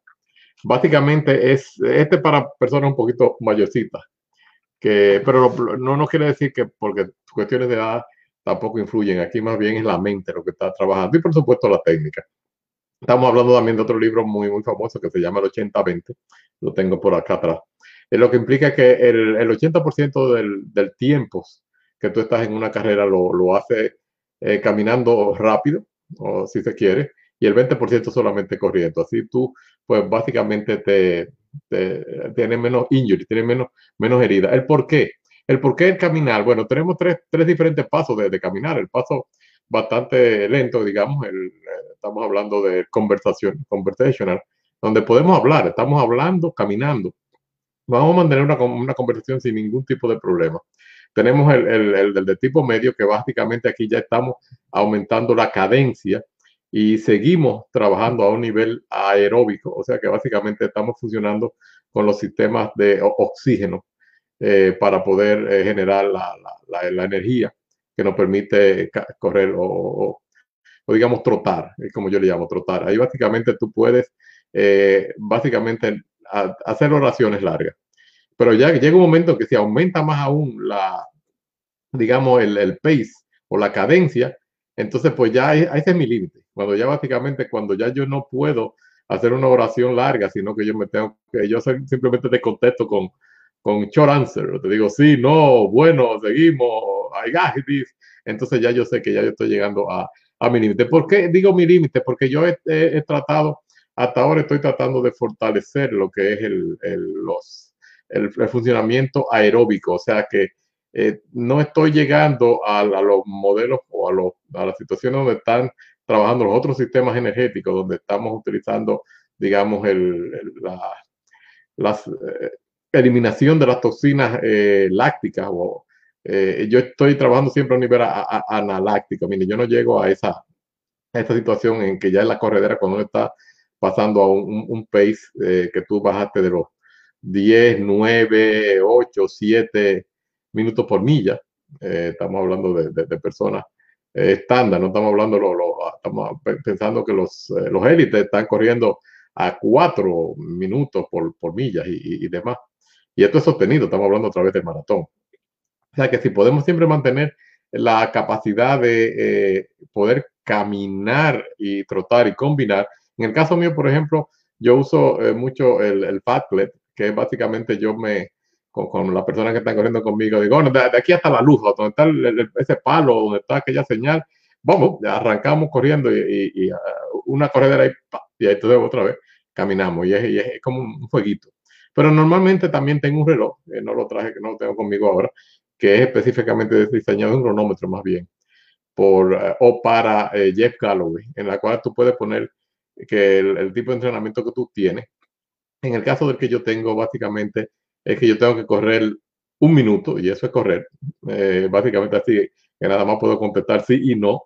básicamente es, este para personas un poquito mayorcitas, que, pero no, no quiere decir que porque cuestiones de edad tampoco influyen. Aquí más bien es la mente lo que está trabajando y por supuesto la técnica. Estamos hablando también de otro libro muy, muy famoso que se llama el 80-20. Lo tengo por acá atrás. Lo que implica que el, el 80% del, del, tiempo que tú estás en una carrera lo, lo hace eh, caminando rápido, o si se quiere, y el 20% solamente corriendo. Así tú, pues básicamente te, te tienes menos injury, tienes menos, menos herida. ¿El por qué? El por qué el caminar. Bueno, tenemos tres, tres diferentes pasos de, caminar. El paso bastante lento, digamos, estamos hablando de conversación, conversational, donde podemos hablar, estamos hablando, caminando. Vamos a mantener una, una conversación sin ningún tipo de problema. Tenemos el, el, el, de tipo medio, que básicamente aquí ya estamos aumentando la cadencia y seguimos trabajando a un nivel aeróbico, o sea que básicamente estamos funcionando con los sistemas de oxígeno eh, para poder eh, generar la, la, energía que nos permite correr o, o, digamos trotar, es como yo le llamo trotar. Ahí básicamente tú puedes eh, básicamente hacer oraciones largas. Pero ya llega un momento que si aumenta más aún la, digamos, el, el pace o la cadencia, entonces pues ya ese es mi límite. Cuando ya básicamente, cuando ya yo no puedo hacer una oración larga, sino que yo me tengo que, yo simplemente te contesto con, con short answer, te digo sí, no, bueno, seguimos, I got this. Entonces ya yo sé que ya yo estoy llegando a, a mi límite. ¿Por qué digo mi límite? Porque yo he, tratado, hasta ahora estoy tratando de fortalecer lo que es el, el los, el, funcionamiento aeróbico, o sea que eh, no estoy llegando a, los modelos o a, los, a las situaciones donde están trabajando los otros sistemas energéticos, donde estamos utilizando, digamos, el, el la, las, eh, eliminación de las toxinas eh, lácticas. Yo estoy trabajando siempre a un nivel a, analáctico. Mire, yo no llego a esa, a esa situación en que ya en la corredera, cuando uno está pasando a un, un pace eh, que tú bajaste de los 10, 9, 8, 7 minutos por milla. Eh, estamos hablando de, de, de personas eh, estándar, no estamos hablando, lo, lo, estamos pensando que los, eh, los élites están corriendo a 4 minutos por, por millas y demás. Y esto es sostenido, estamos hablando a través del maratón. O sea que si podemos siempre mantener la capacidad de eh, poder caminar y trotar y combinar. En el caso mío, por ejemplo, yo uso eh, mucho el, el Fatlet, que básicamente yo me, con, con las personas que están corriendo conmigo, digo, bueno, de, aquí hasta la luz, donde está ese palo, donde está aquella señal, vamos, arrancamos corriendo y, uh, una corredera y, y entonces otra vez caminamos y es, es como un fueguito. Pero normalmente también tengo un reloj, eh, no lo traje, que no lo tengo conmigo ahora, que es específicamente diseñado un cronómetro más bien, por, uh, o para eh, Jeff Galloway, en la cual tú puedes poner que el, el, tipo de entrenamiento que tú tienes. En el caso del que yo tengo, básicamente, es que yo tengo que correr un minuto, y eso es correr, eh, básicamente así, que nada más puedo contestar sí y no,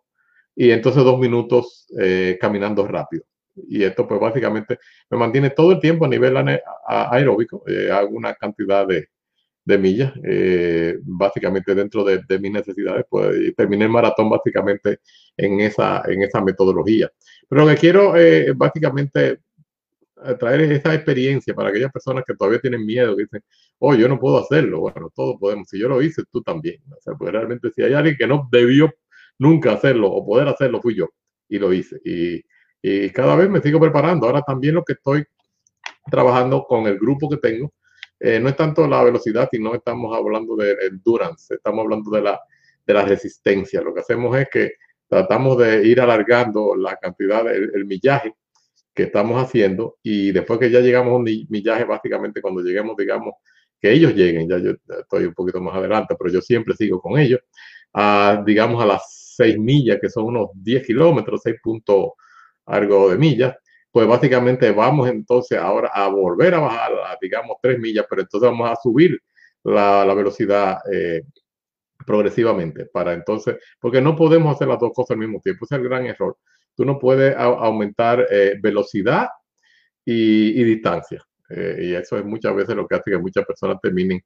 y entonces dos minutos eh, caminando rápido y esto pues básicamente me mantiene todo el tiempo a nivel aeróbico, eh, hago una cantidad de, de millas, eh, básicamente dentro de, de, mis necesidades, pues terminé el maratón básicamente en esa, en esa metodología. Pero lo que quiero eh, básicamente traer esa experiencia para aquellas personas que todavía tienen miedo, que dicen, oh, yo no puedo hacerlo. Bueno, todos podemos. Si yo lo hice, tú también. O sea, pues realmente si hay alguien que no debió nunca hacerlo o poder hacerlo, fui yo. Y lo hice. Y, y cada vez me sigo preparando. Ahora también lo que estoy trabajando con el grupo que tengo, eh, no es tanto la velocidad, sino estamos hablando de endurance, estamos hablando de la, de la resistencia. Lo que hacemos es que tratamos de ir alargando la cantidad, el, el millaje que estamos haciendo y después que ya llegamos a un millaje, básicamente cuando lleguemos, digamos, que ellos lleguen, ya yo estoy un poquito más adelante, pero yo siempre sigo con ellos, a, digamos a las 6 millas, que son unos 10 kilómetros, 6 puntos algo de millas, pues básicamente vamos entonces ahora a volver a bajar, a, digamos, tres millas, pero entonces vamos a subir la, la velocidad eh, progresivamente para entonces, porque no podemos hacer las dos cosas al mismo tiempo, es el gran error. Tú no puedes aumentar eh, velocidad y, y distancia. Eh, y eso es muchas veces lo que hace que muchas personas terminen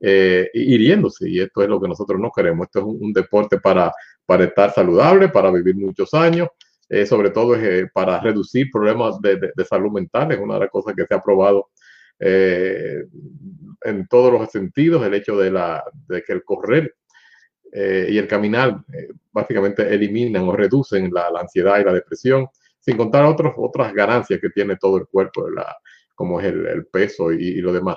eh, hiriéndose. Y esto es lo que nosotros no queremos. Esto es un, un deporte para, para estar saludable, para vivir muchos años eh, sobre todo eh, para reducir problemas de, de, salud mental, es una de las cosas que se ha probado eh, en todos los sentidos, el hecho de, la, de que el correr y el caminar básicamente eliminan o reducen la, la, ansiedad y la depresión, sin contar otros, otras ganancias que tiene todo el cuerpo, la, como es el, el peso y, y, lo demás.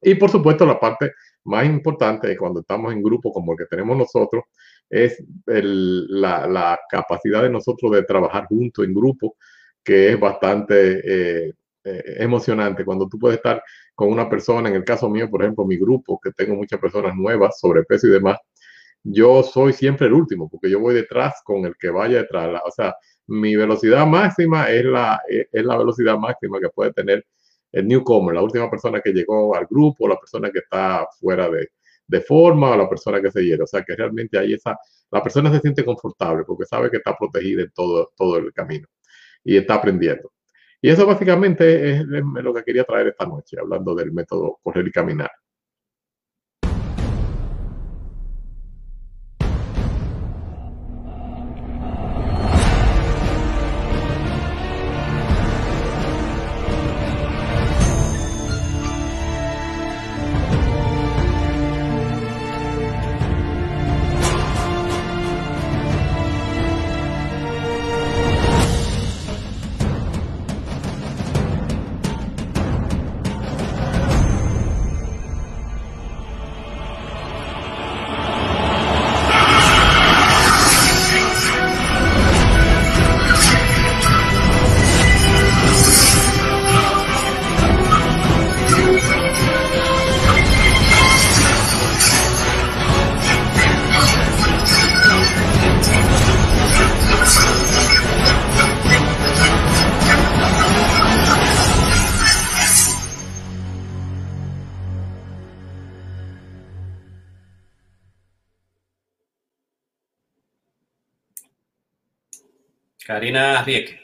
Y por supuesto la parte más importante cuando estamos en grupo como el que tenemos nosotros es el, la, la, capacidad de nosotros de trabajar juntos en grupo, que es bastante eh, eh, emocionante cuando tú puedes estar con una persona, en el caso mío, por ejemplo, mi grupo, que tengo muchas personas nuevas, sobrepeso y demás, yo soy siempre el último, porque yo voy detrás con el que vaya detrás. O sea, mi velocidad máxima es la, es la velocidad máxima que puede tener el newcomer, la última persona que llegó al grupo, la persona que está fuera de, de forma o la persona que se hiere. O sea, que realmente ahí esa, la persona se siente confortable porque sabe que está protegida en todo, todo el camino y está aprendiendo. Y eso básicamente es lo que quería traer esta noche, hablando del método correr y caminar. Karina Riek.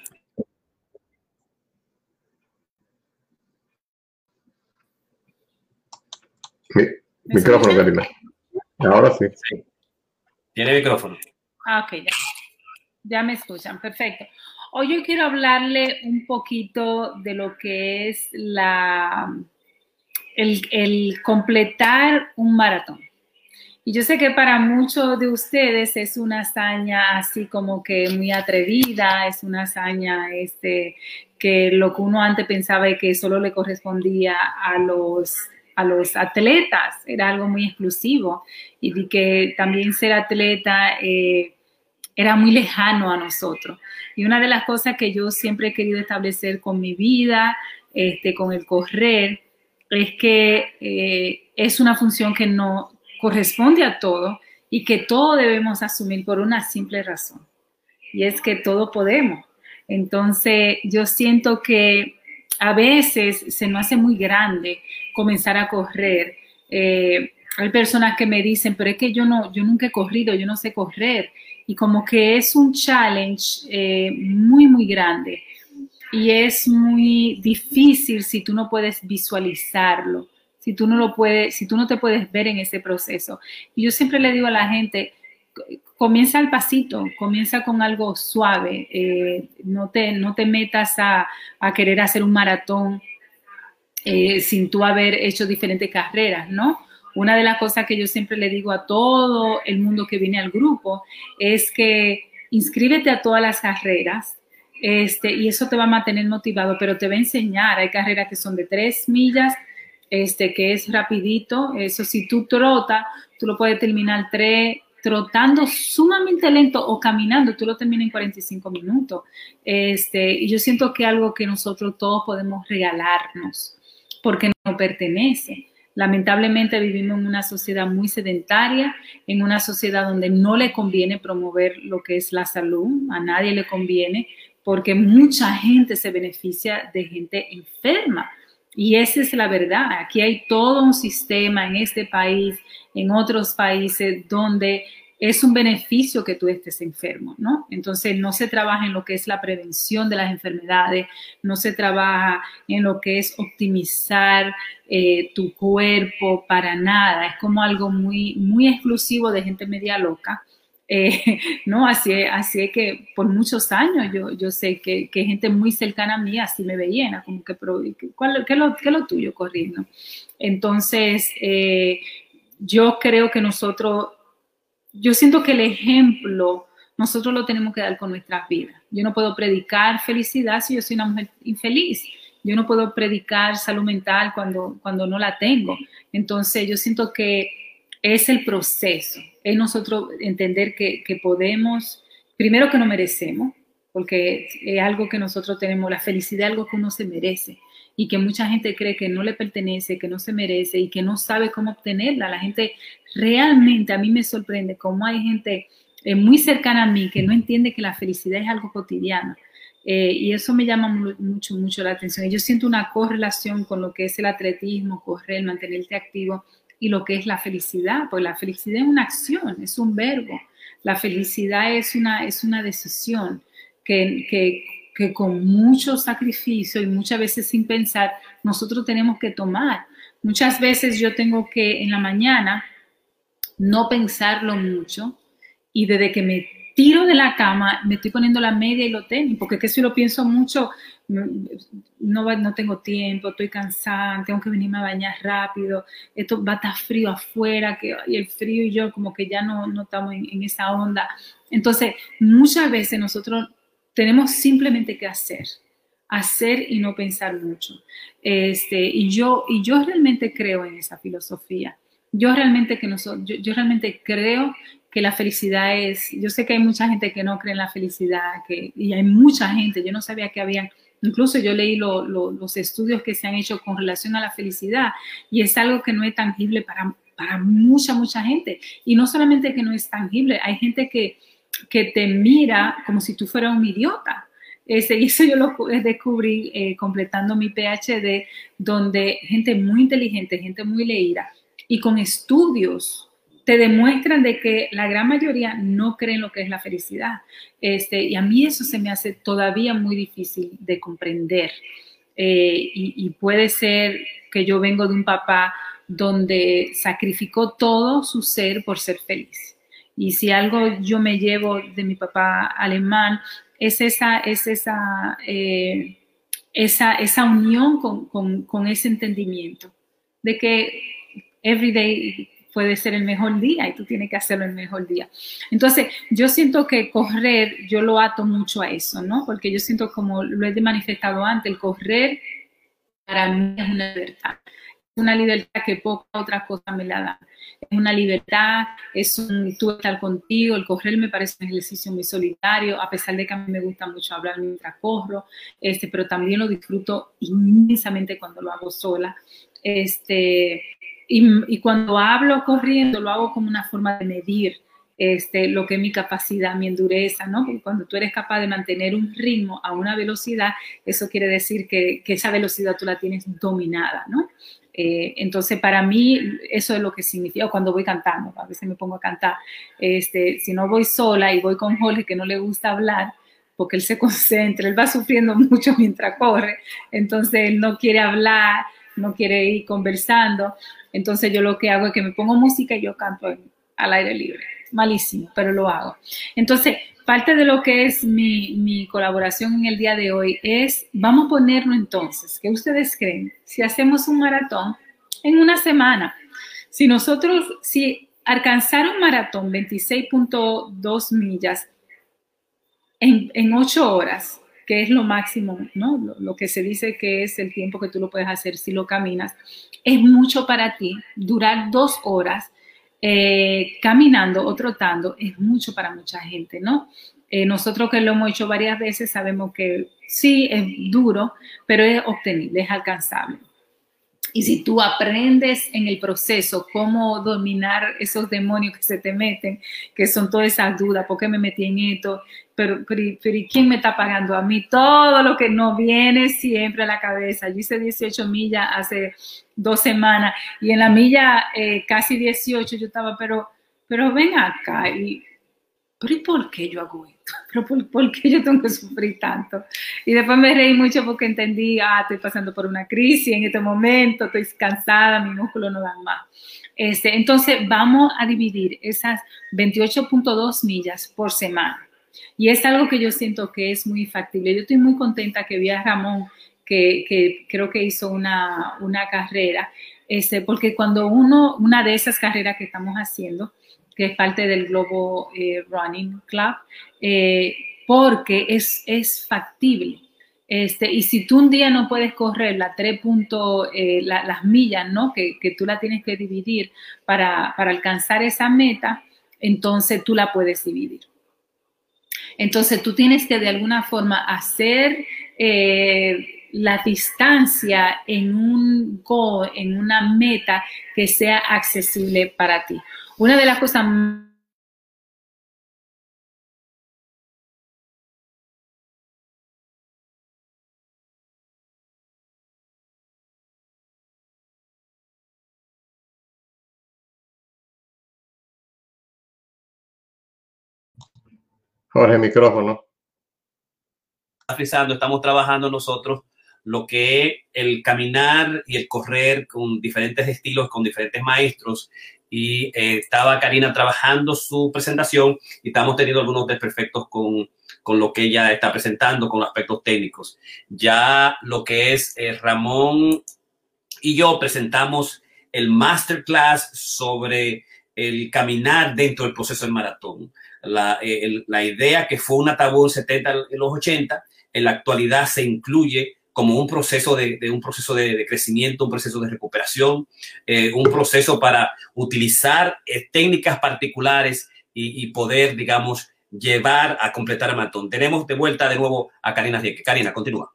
Mi, micrófono, Karina. Ahora sí. sí. Tiene micrófono. Ah, ok, ya. Ya me escuchan, perfecto. Hoy yo quiero hablarle un poquito de lo que es la, el, el completar un maratón. Y yo sé que para muchos de ustedes es una hazaña así como que muy atrevida, es una hazaña este, que lo que uno antes pensaba que solo le correspondía a los, a los atletas, era algo muy exclusivo y que también ser atleta eh, era muy lejano a nosotros. Y una de las cosas que yo siempre he querido establecer con mi vida, este, con el correr, es que eh, es una función que no, corresponde a todo y que todo debemos asumir por una simple razón, y es que todo podemos. Entonces, yo siento que a veces se nos hace muy grande comenzar a correr. Eh, hay personas que me dicen, pero es que yo no, yo nunca he corrido, yo no sé correr. Y como que es un challenge eh, muy, muy grande. Y es muy difícil si tú no puedes visualizarlo si tú no lo puedes, si tú no te puedes ver en ese proceso. Y yo siempre le digo a la gente, comienza al pasito, comienza con algo suave, eh, no, te, no te metas a, a querer hacer un maratón eh, sin tú haber hecho diferentes carreras, ¿no? Una de las cosas que yo siempre le digo a todo el mundo que viene al grupo es que inscríbete a todas las carreras, este, y eso te va a mantener motivado, pero te va a enseñar. Hay carreras que son de tres millas, este, que es rapidito. Eso si tú trotas, tú lo puedes terminar tres, trotando sumamente lento o caminando, tú lo terminas en 45 minutos. Este, y yo siento que algo que nosotros todos podemos regalarnos, porque no pertenece. Lamentablemente vivimos en una sociedad muy sedentaria, en una sociedad donde no le conviene promover lo que es la salud, a nadie le conviene, porque mucha gente se beneficia de gente enferma. Y esa es la verdad. Aquí hay todo un sistema en este país, en otros países, donde es un beneficio que tú estés enfermo, ¿no? Entonces no se trabaja en lo que es la prevención de las enfermedades, no se trabaja en lo que es optimizar eh, tu cuerpo para nada. Es como algo muy, muy exclusivo de gente media loca. Eh, [laughs] no, así, así que por muchos años yo, yo sé que, que, gente muy cercana a mí así me veía, como que, ¿cuál, qué, es lo, qué lo tuyo corriendo? Entonces, eh, yo creo que nosotros, yo siento que el ejemplo nosotros lo tenemos que dar con nuestras vidas. Yo no puedo predicar felicidad si yo soy una mujer infeliz. Yo no puedo predicar salud mental cuando, cuando no la tengo. Entonces, yo siento que es el proceso, es nosotros entender que, que podemos, primero que no merecemos, porque es algo que nosotros tenemos, la felicidad es algo que uno se merece y que mucha gente cree que no le pertenece, que no se merece y que no sabe cómo obtenerla. La gente realmente, a mí me sorprende cómo hay gente eh, muy cercana a mí que no entiende que la felicidad es algo cotidiano. Eh, y eso me llama mucho, mucho la atención. Y yo siento una correlación con lo que es el atletismo, correr, mantenerte activo y lo que es la felicidad, pues la felicidad es una acción, es un verbo. La felicidad es una, es una decisión que, que, que con mucho sacrificio y muchas veces sin pensar, nosotros tenemos que tomar. Muchas veces yo tengo que en la mañana no pensarlo mucho y desde que me tiro de la cama, me estoy poniendo la media y lo tenis, porque que si lo pienso mucho, no, no tengo tiempo, estoy cansada, tengo que venirme a bañar rápido, esto va a estar frío afuera, que, y el frío y yo como que ya no, no estamos en, esa onda. Entonces, muchas veces nosotros tenemos simplemente que hacer, hacer y no pensar mucho. Este, y, yo, y yo realmente creo en esa filosofía. Yo realmente, que nosotros, yo realmente creo que la felicidad es, yo sé que hay mucha gente que no cree en la felicidad, que, y hay mucha gente, yo no sabía que había, incluso yo leí los estudios que se han hecho con relación a la felicidad y es algo que no es tangible para, para mucha, mucha gente. Y no solamente que no es tangible, hay gente que, que te mira como si tú fueras un idiota. Ese, y eso yo lo descubrí eh, completando mi PhD, donde gente muy inteligente, gente muy leída y con estudios te demuestran de que la gran mayoría no creen lo que es la felicidad. Este, y a mí eso se me hace todavía muy difícil de comprender. Eh, y, puede ser que yo vengo de un papá donde sacrificó todo su ser por ser feliz. Y si algo yo me llevo de mi papá alemán, es esa, es esa, eh, esa, esa unión con, con, con ese entendimiento de que every day puede ser el mejor día y tú tienes que hacerlo el mejor día. Entonces, yo siento que correr, yo lo ato mucho a eso, ¿no? Porque yo siento como lo he manifestado antes, el correr para mí es una libertad. Es una libertad que poca otra cosa me la da. Es una libertad, es un tú estar contigo. El correr me parece un ejercicio muy solitario, a pesar de que a mí me gusta mucho hablar mientras corro, este, pero también lo disfruto inmensamente cuando lo hago sola. Este, y, cuando hablo corriendo, lo hago como una forma de medir este, lo que es mi capacidad, mi endureza, ¿no? Porque cuando tú eres capaz de mantener un ritmo a una velocidad, eso quiere decir que, que esa velocidad tú la tienes dominada, ¿no? Eh, entonces, para mí, eso es lo que significa cuando voy cantando. A veces me pongo a cantar. Este, si no voy sola y voy con Jorge, que no le gusta hablar, porque él se [laughs] concentra, él va sufriendo mucho mientras corre, entonces él no quiere hablar, no quiere ir conversando. Entonces yo lo que hago es que me pongo música y yo canto al aire libre. Malísimo, pero lo hago. Entonces, parte de lo que es mi, mi, colaboración en el día de hoy es, vamos a ponerlo entonces, ¿qué ustedes creen? Si hacemos un maratón en una semana, si nosotros, si alcanzar un maratón 26.2 millas en, en 8 horas, que es lo máximo, ¿no? Lo, que se dice que es el tiempo que tú lo puedes hacer si lo caminas, es mucho para ti. Durar dos horas eh, caminando o trotando es mucho para mucha gente, ¿no? Eh, nosotros que lo hemos hecho varias veces sabemos que sí es duro, pero es obtenible, es alcanzable. Y si tú aprendes en el proceso cómo dominar esos demonios que se te meten, que son todas esas dudas, ¿por qué me metí en esto? Pero, pero, ¿quién me está pagando a mí? Todo lo que no viene siempre a la cabeza. Yo hice 18 millas hace dos semanas y en la milla eh, casi 18 yo estaba, pero, pero ven acá y pero ¿y por qué yo hago esto? [laughs] ¿Pero por, qué yo tengo que sufrir tanto? Y después me reí mucho porque entendí, ah, estoy pasando por una crisis en este momento, estoy cansada, mis músculos no dan más. Este, entonces, vamos a dividir esas 28.2 millas por semana. Y es algo que yo siento que es muy factible. Yo estoy muy contenta que vi a Ramón, que, que creo que hizo una, una carrera, este, porque cuando uno, una de esas carreras que estamos haciendo, que es parte del Globo eh, Running Club, eh, porque es, es factible. Este, y si tú un día no puedes correr la tres eh, las millas, ¿no? Que, que, tú la tienes que dividir para, para, alcanzar esa meta, entonces tú la puedes dividir. Entonces tú tienes que de alguna forma hacer eh, la distancia en un goal, en una meta que sea accesible para ti. Una de las cosas Jorge, micrófono. Estamos trabajando nosotros lo que el caminar y el correr con diferentes estilos, con diferentes maestros. Y eh, estaba Karina trabajando su presentación y estamos teniendo algunos desperfectos con, con lo que ella está presentando, con aspectos técnicos. Ya lo que es eh, Ramón y yo presentamos el masterclass sobre el caminar dentro del proceso del maratón la, eh, la idea que fue una tabú en 70 en los 80, en la actualidad se incluye como un proceso de, de un proceso de, de, crecimiento, un proceso de recuperación, eh, un proceso para utilizar eh, técnicas particulares y, y, poder, digamos, llevar a completar el maratón. Tenemos de vuelta de nuevo a Karina Dieque. Karina, continúa.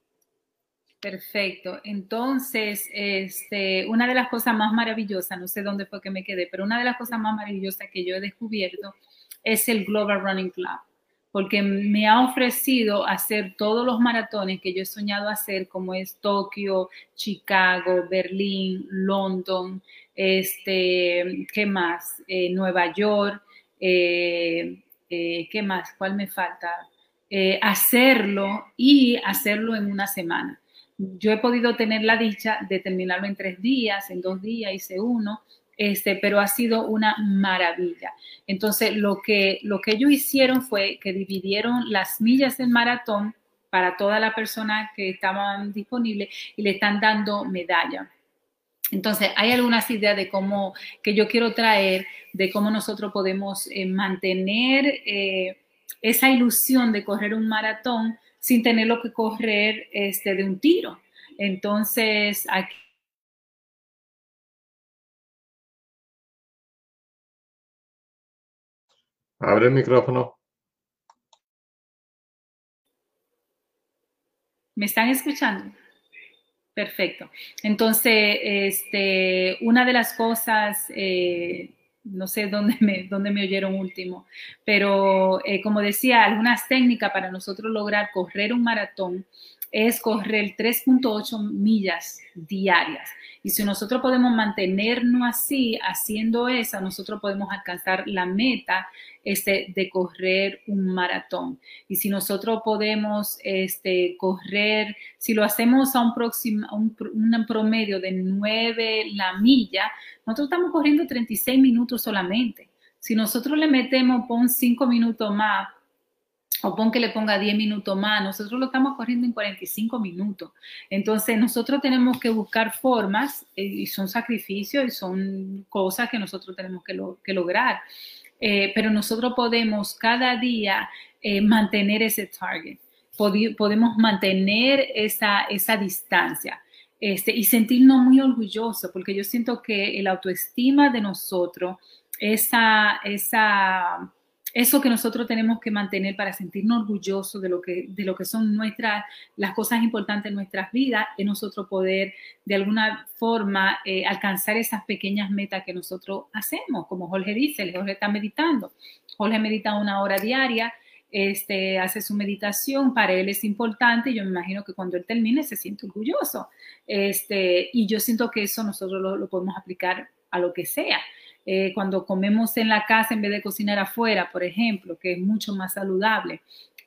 Perfecto. Entonces, este, una de las cosas más maravillosas, no sé dónde fue que me quedé, pero una de las cosas más maravillosas que yo he descubierto es el Global Running Club, porque me ha ofrecido hacer todos los maratones que yo he soñado hacer, como es Tokio, Chicago, Berlín, London, este, ¿qué más? Eh, Nueva York, eh, eh, ¿qué más? ¿Cuál me falta? Hacerlo y hacerlo en una semana. Yo he podido tener la dicha de terminarlo en tres días, en dos días hice uno, este, pero ha sido una maravilla. Entonces, lo que, lo que ellos hicieron fue que dividieron las millas del maratón para toda la persona que estaban disponibles y le están dando medalla. Entonces, hay algunas ideas de cómo, que yo quiero traer, de cómo nosotros podemos eh, mantener eh, esa ilusión de correr un maratón sin tenerlo que correr este, de un tiro. Entonces, aquí Abre el micrófono. ¿Me están escuchando? Perfecto. Entonces, este, una de las cosas, eh, no sé dónde [laughs] me, dónde me oyeron último, pero eh, como decía, algunas técnicas para nosotros lograr correr un maratón es correr 3.8 millas diarias. Y si nosotros podemos mantenernos así, haciendo eso, nosotros podemos alcanzar la meta este, de correr un maratón. Y si nosotros podemos este, correr, si lo hacemos a un, próximo, un, un promedio de 9 la milla, nosotros estamos corriendo 36 minutos solamente. Si nosotros le metemos, pon 5 minutos más, o pon que le ponga 10 minutos más, nosotros lo estamos corriendo en 45 minutos. Entonces, nosotros tenemos que buscar formas, eh, y son sacrificios y son cosas que nosotros tenemos que, lo, que lograr. Eh, pero nosotros podemos cada día eh, mantener ese target, Pod podemos mantener esa, esa distancia. Este, y sentirnos muy orgullosos, porque yo siento que el autoestima de nosotros, esa, esa eso que nosotros tenemos que mantener para sentirnos orgullosos de lo que, de lo que son nuestras, las cosas importantes en nuestras vidas, es nosotros poder de alguna forma eh, alcanzar esas pequeñas metas que nosotros hacemos, como Jorge dice, Jorge está meditando, Jorge medita una hora diaria, este, hace su meditación, para él es importante, yo me imagino que cuando él termine se siente orgulloso, este, y yo siento que eso nosotros lo, lo podemos aplicar a lo que sea. Eh, cuando comemos en la casa en vez de cocinar afuera, por ejemplo, que es mucho más saludable.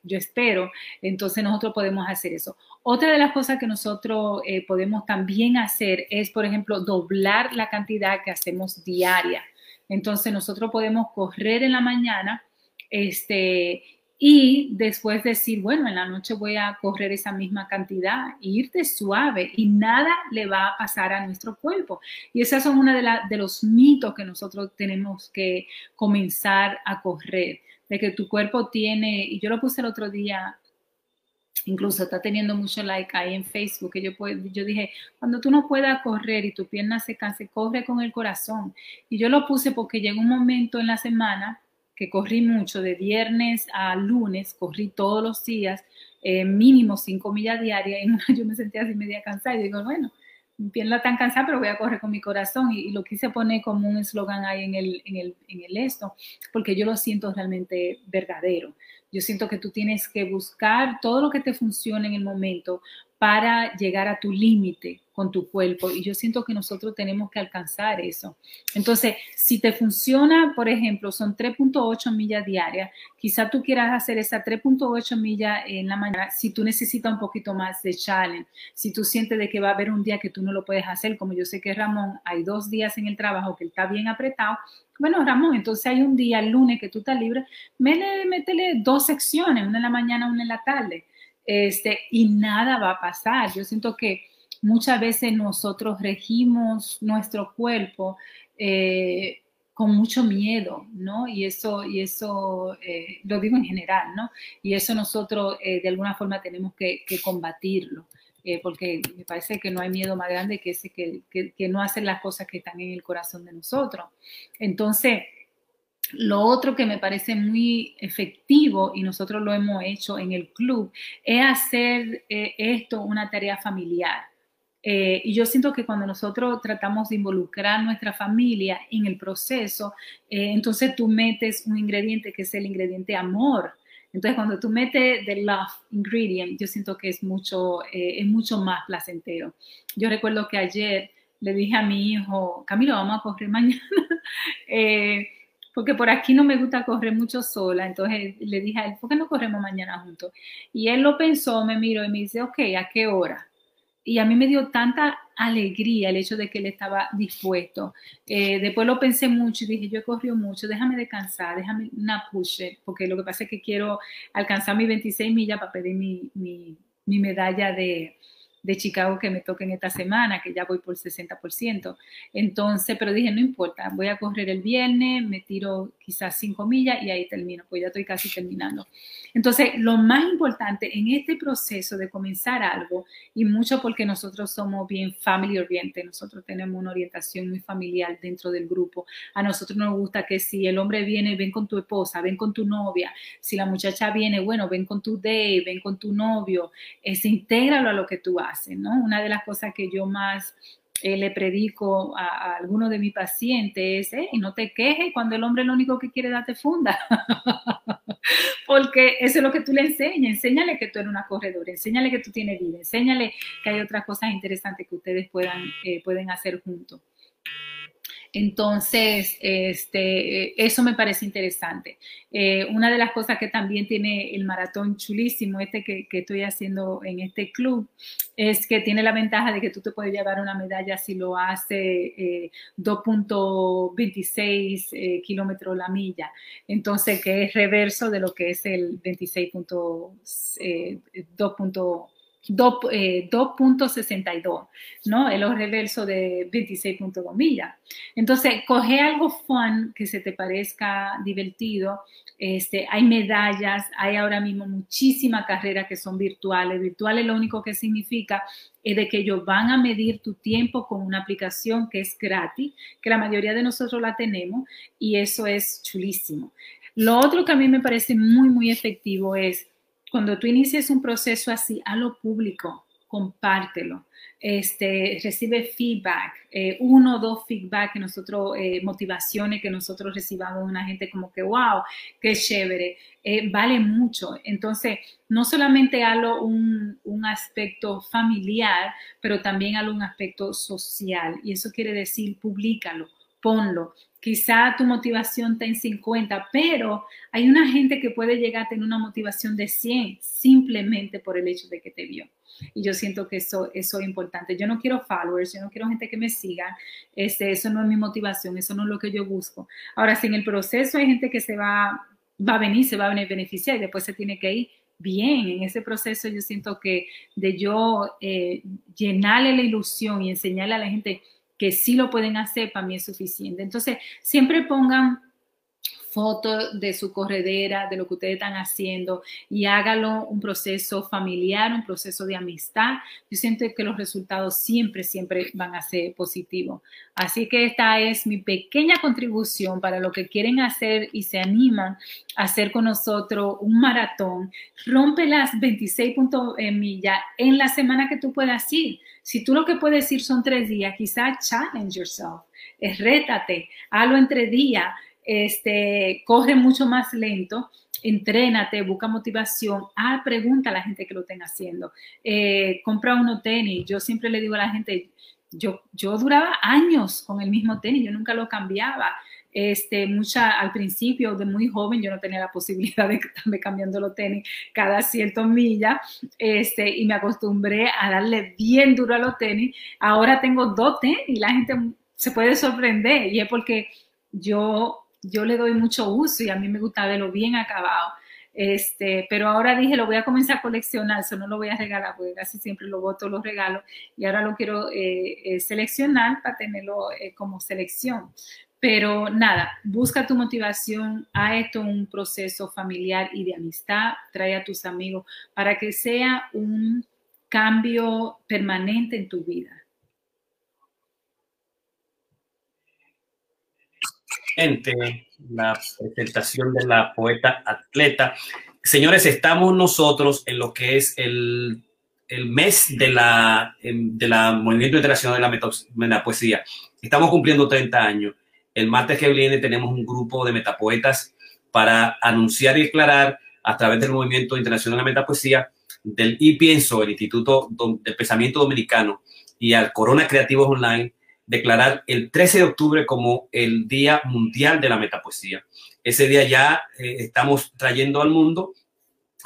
yo espero, entonces nosotros podemos hacer eso. Otra de las cosas que nosotros eh, podemos también hacer es, por ejemplo, doblar la cantidad que hacemos diaria. Entonces nosotros podemos correr en la mañana este, y después decir, bueno, en la noche voy a correr esa misma cantidad, irte suave y nada le va a pasar a nuestro cuerpo. Y esos son uno de, de los mitos que nosotros tenemos que comenzar a correr, de que tu cuerpo tiene, y yo lo puse el otro día, incluso está teniendo mucho like ahí en Facebook, que yo, yo dije, cuando tú no puedas correr y tu pierna se canse, corre con el corazón. Y yo lo puse porque llega un momento en la semana que corrí mucho, de viernes a lunes, corrí todos los días, eh, mínimo cinco millas diarias, y [laughs] yo me sentía así media cansada y digo, bueno, mi pierna tan cansada, pero voy a correr con mi corazón. Y, lo quise poner como un eslogan ahí en el, en, el, en el esto, porque yo lo siento realmente verdadero. Yo siento que tú tienes que buscar todo lo que te funcione en el momento para llegar a tu límite con tu cuerpo. Y yo siento que nosotros tenemos que alcanzar eso. Entonces, si te funciona, por ejemplo, son 3.8 millas diarias, quizá tú quieras hacer esa 3.8 millas en la mañana si tú necesitas un poquito más de challenge, si tú sientes de que va a haber un día que tú no lo puedes hacer, como yo sé que Ramón, hay dos días en el trabajo que él está bien apretado. Bueno, Ramón, entonces hay un día, el lunes, que tú estás libre, métele, métele dos secciones, una en la mañana, una en la tarde este, y nada va a pasar. Yo siento que muchas veces nosotros regimos nuestro cuerpo eh, con mucho miedo, ¿no? Y eso, y eso eh, lo digo en general, ¿no? Y eso nosotros eh, de alguna forma tenemos que, combatirlo. Porque me parece que no hay miedo más grande que ese que, no hacer las cosas que están en el corazón de nosotros. Entonces, lo otro que me parece muy efectivo, y nosotros lo hemos hecho en el club, es hacer eh, esto una tarea familiar. Eh, y yo siento que cuando nosotros tratamos de involucrar nuestra familia en el proceso, eh, entonces tú metes un ingrediente que es el ingrediente amor. Entonces, cuando tú metes el love ingredient, yo siento que es mucho, es mucho más placentero. Yo recuerdo que ayer le dije a mi hijo, Camilo, vamos a correr mañana [laughs] porque por aquí no me gusta correr mucho sola. Entonces le dije a él, ¿por qué no corremos mañana juntos? Y él lo pensó, me miró y me dice, ok, ¿a qué hora? Y a mí me dio tanta alegría el hecho de que él estaba dispuesto. Eh, después lo pensé mucho y dije, yo he corrido mucho, déjame descansar, déjame una push, porque lo que pasa es que quiero alcanzar mis 26 millas para pedir mi, mi medalla de, de Chicago que me toquen esta semana, que ya voy por 60%. Entonces, pero dije, no importa, voy a correr el viernes, me tiro quizás 5 millas y ahí termino, pues ya estoy casi terminando. Entonces, lo más importante en este proceso de comenzar algo, y mucho porque nosotros somos bien family oriente, nosotros tenemos una orientación muy familiar dentro del grupo. A nosotros nos gusta que si el hombre viene, ven con tu esposa, ven con tu novia. Si la muchacha viene, bueno, ven con tu date, ven con tu novio. Es intégralo a lo que tú haces ¿no? Una de las cosas que yo más eh, le predico a, algunos de mis pacientes es, no te quejes cuando el hombre lo único que quiere darte funda. [laughs] Porque eso es lo que tú le enseñas. Enséñale que tú eres una corredora, enséñale que tú tienes vida, enséñale que hay otras cosas interesantes que ustedes puedan, eh, pueden hacer juntos. Entonces, este, eso me parece interesante. Eh, una de las cosas que también tiene el maratón chulísimo, este que, estoy haciendo en este club, es que tiene la ventaja de que tú te puedes llevar una medalla si lo hace 2.26 eh, eh, kilómetros la milla. Entonces, que es reverso de lo que es el 26.2. 2.62, eh, ¿no? El reverso de 26.2 millas. Entonces, coge algo fun que se te parezca divertido. Este, hay medallas, hay ahora mismo muchísimas carreras que son virtuales. Virtuales lo único que significa es de que ellos van a medir tu tiempo con una aplicación que es gratis, que la mayoría de nosotros la tenemos y eso es chulísimo. Lo otro que a mí me parece muy, muy efectivo es cuando tú inicies un proceso así, a lo público, compártelo. Este, recibe feedback, eh, uno o dos feedback que nosotros, eh, motivaciones que nosotros recibamos de una gente como que, wow, qué chévere, eh, vale mucho. Entonces, no solamente halo un, un aspecto familiar, pero también halo un aspecto social. Y eso quiere decir, públicalo, ponlo. Quizá tu motivación está en 50, pero hay una gente que puede llegar a tener una motivación de 100 simplemente por el hecho de que te vio. Y yo siento que eso, eso es importante. Yo no quiero followers, yo no quiero gente que me siga. Este, eso no es mi motivación, eso no es lo que yo busco. Ahora, si en el proceso hay gente que se va, va a venir, se va a beneficiar y después se tiene que ir, bien. En ese proceso yo siento que de yo eh, llenarle la ilusión y enseñarle a la gente que sí lo pueden hacer, para mí es suficiente. Entonces, siempre pongan fotos de su corredera, de lo que ustedes están haciendo y hágalo un proceso familiar, un proceso de amistad. Yo siento que los resultados siempre, siempre van a ser positivos. Así que esta es mi pequeña contribución para lo que quieren hacer y se animan a hacer con nosotros un maratón. Rompe las 26 millas en la semana que tú puedas ir. Si tú lo que puedes ir son tres días, quizás challenge yourself, es rétate, hazlo entre días este, corre mucho más lento, entrénate, busca motivación, ah, pregunta a la gente que lo estén haciendo, eh, compra uno tenis, yo siempre le digo a la gente, yo, yo duraba años con el mismo tenis, yo nunca lo cambiaba. Este, mucha, al principio, de muy joven, yo no tenía la posibilidad de estarme cambiando los tenis cada cierto millas, este, y me acostumbré a darle bien duro a los tenis. Ahora tengo dos tenis la gente se puede sorprender, y es porque yo yo le doy mucho uso y a mí me gusta verlo bien acabado. Este, pero ahora dije, lo voy a comenzar a coleccionar, eso no lo voy a regalar, porque casi siempre lo voto los regalos, y ahora lo quiero eh, eh, seleccionar para tenerlo eh, como selección. Pero nada, busca tu motivación, a esto un proceso familiar y de amistad, trae a tus amigos para que sea un cambio permanente en tu vida. La presentación de la poeta atleta. Señores, estamos nosotros en lo que es el, el mes de la, de la Movimiento Internacional de la, Metapoesía. Estamos cumpliendo 30 años. El martes que viene tenemos un grupo de metapoetas para anunciar y declarar a través del Movimiento Internacional de la Metapoesía del y pienso, el Instituto del Pensamiento Dominicano y al Corona Creativos Online declarar el 13 de octubre como el Día Mundial de la Metapoesía. Ese día ya eh, estamos trayendo al mundo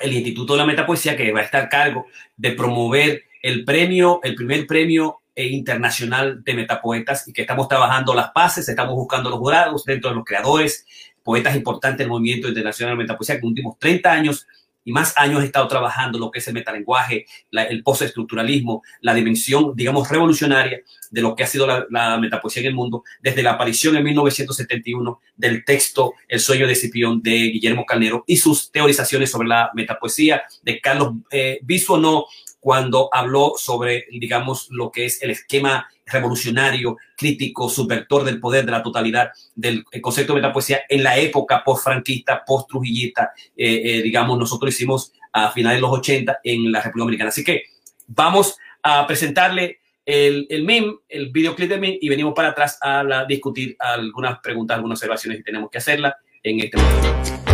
el Instituto de la Metapoesía que va a estar a cargo de promover el premio, el primer premio eh, internacional de metapoetas y que estamos trabajando las bases, estamos buscando los jurados dentro de los creadores, poetas importantes del movimiento internacional de metapoesía que en los últimos 30 años y más años he estado trabajando lo que es el metalenguaje, el postestructuralismo, la dimensión, digamos, revolucionaria de lo que ha sido la, metapoesía en el mundo, desde la aparición en 1971 del texto El sueño de Cipión de Guillermo Calnero y sus teorizaciones sobre la metapoesía de Carlos eh, no cuando habló sobre, digamos, lo que es el esquema revolucionario, crítico, subvertor del poder de la totalidad del concepto de metapoesía en la época post-franquista, post-trujillista, eh, eh, digamos, nosotros hicimos a finales de los 80 en la República Dominicana. Así que vamos a presentarle el, el meme, el videoclip de meme y venimos para atrás a la, discutir algunas preguntas, algunas observaciones que tenemos que hacerla en este momento.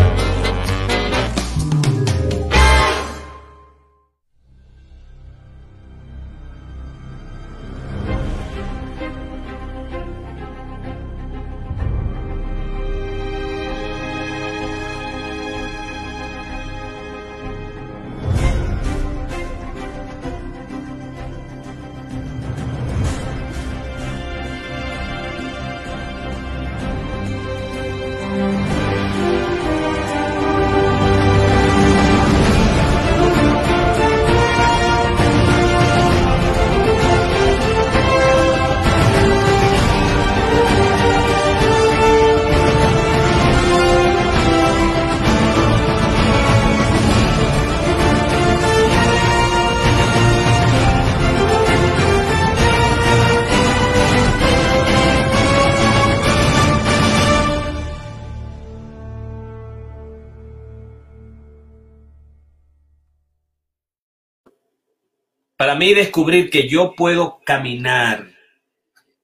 Mí descubrir que yo puedo caminar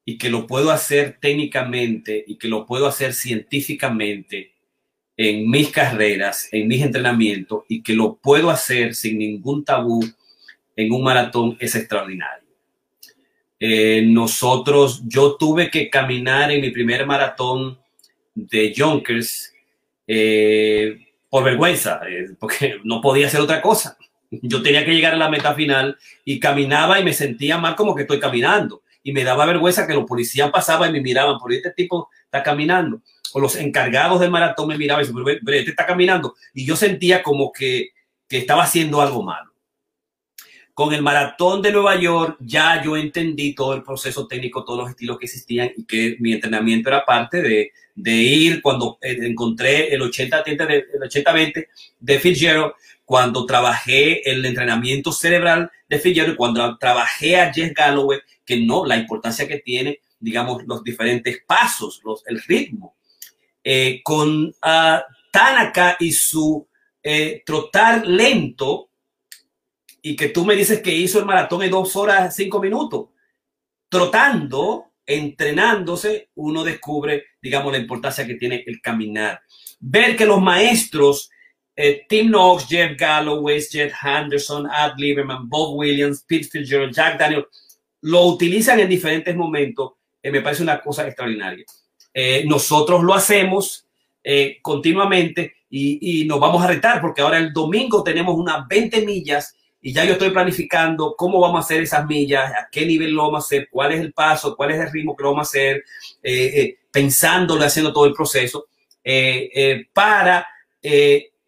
y que lo puedo hacer técnicamente y que lo puedo hacer científicamente en mis carreras, en mis entrenamientos y que lo puedo hacer sin ningún tabú en un maratón es extraordinario. Eh, nosotros, yo tuve que caminar en mi primer maratón de Junkers eh, por vergüenza, eh, porque [laughs] no podía hacer otra cosa. Yo tenía que llegar a la meta final y caminaba y me sentía mal como que estoy caminando. Y me daba vergüenza que los policías pasaban y me miraban, por este tipo está caminando. O los encargados del maratón me miraban y decían, pero este está caminando. Y yo sentía como que, que estaba haciendo algo malo. Con el maratón de Nueva York ya yo entendí todo el proceso técnico, todos los estilos que existían y que mi entrenamiento era parte de, de ir cuando eh, encontré el 80-20 de, el 80 de Fitzgerald, cuando trabajé el entrenamiento cerebral de Fitzgerald, cuando trabajé a Jess Galloway, que no, la importancia que tiene, digamos, los diferentes pasos, los, el ritmo. Eh, con uh, Tanaka y su eh, trotar lento, y que tú me dices que hizo el maratón en dos horas, cinco minutos, trotando, entrenándose, uno descubre, digamos, la importancia que tiene el caminar. Ver que los maestros, eh, Tim Knox, Jeff Galloway, Jeff Henderson, Ad Lieberman, Bob Williams, Pete Fitzgerald, Jack Daniel, lo utilizan en diferentes momentos, eh, me parece una cosa extraordinaria. Eh, nosotros lo hacemos continuamente y, nos vamos a retar porque ahora el domingo tenemos unas 20 millas y ya yo estoy planificando cómo vamos a hacer esas millas, a qué nivel lo vamos a hacer, cuál es el paso, cuál es el ritmo que lo vamos a hacer, eh, eh, pensándolo, haciendo todo el proceso, para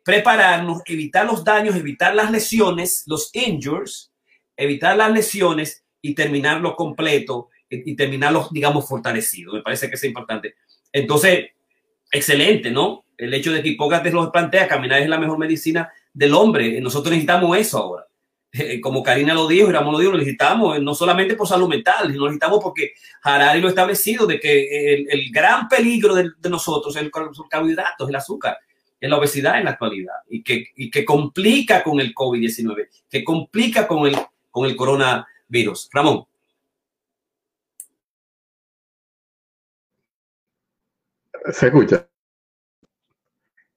prepararnos, evitar los daños, evitar las lesiones, los injures, evitar las lesiones y terminarlo completo y terminarlo, digamos, fortalecido. Me parece que es importante. Entonces, excelente, ¿no? El hecho de que Hipócrates lo plantea, caminar es la mejor medicina del hombre. Nosotros necesitamos eso ahora. [laughs] como Karina lo dijo, Ramón lo dijo, lo necesitamos no solamente por salud mental, lo necesitamos porque Harari lo ha establecido de que el, gran peligro de, nosotros es el carbohidratos, el azúcar, es la obesidad en la actualidad y que, y que complica con el COVID-19, que complica con el, con el coronavirus. Ramón. Se escucha.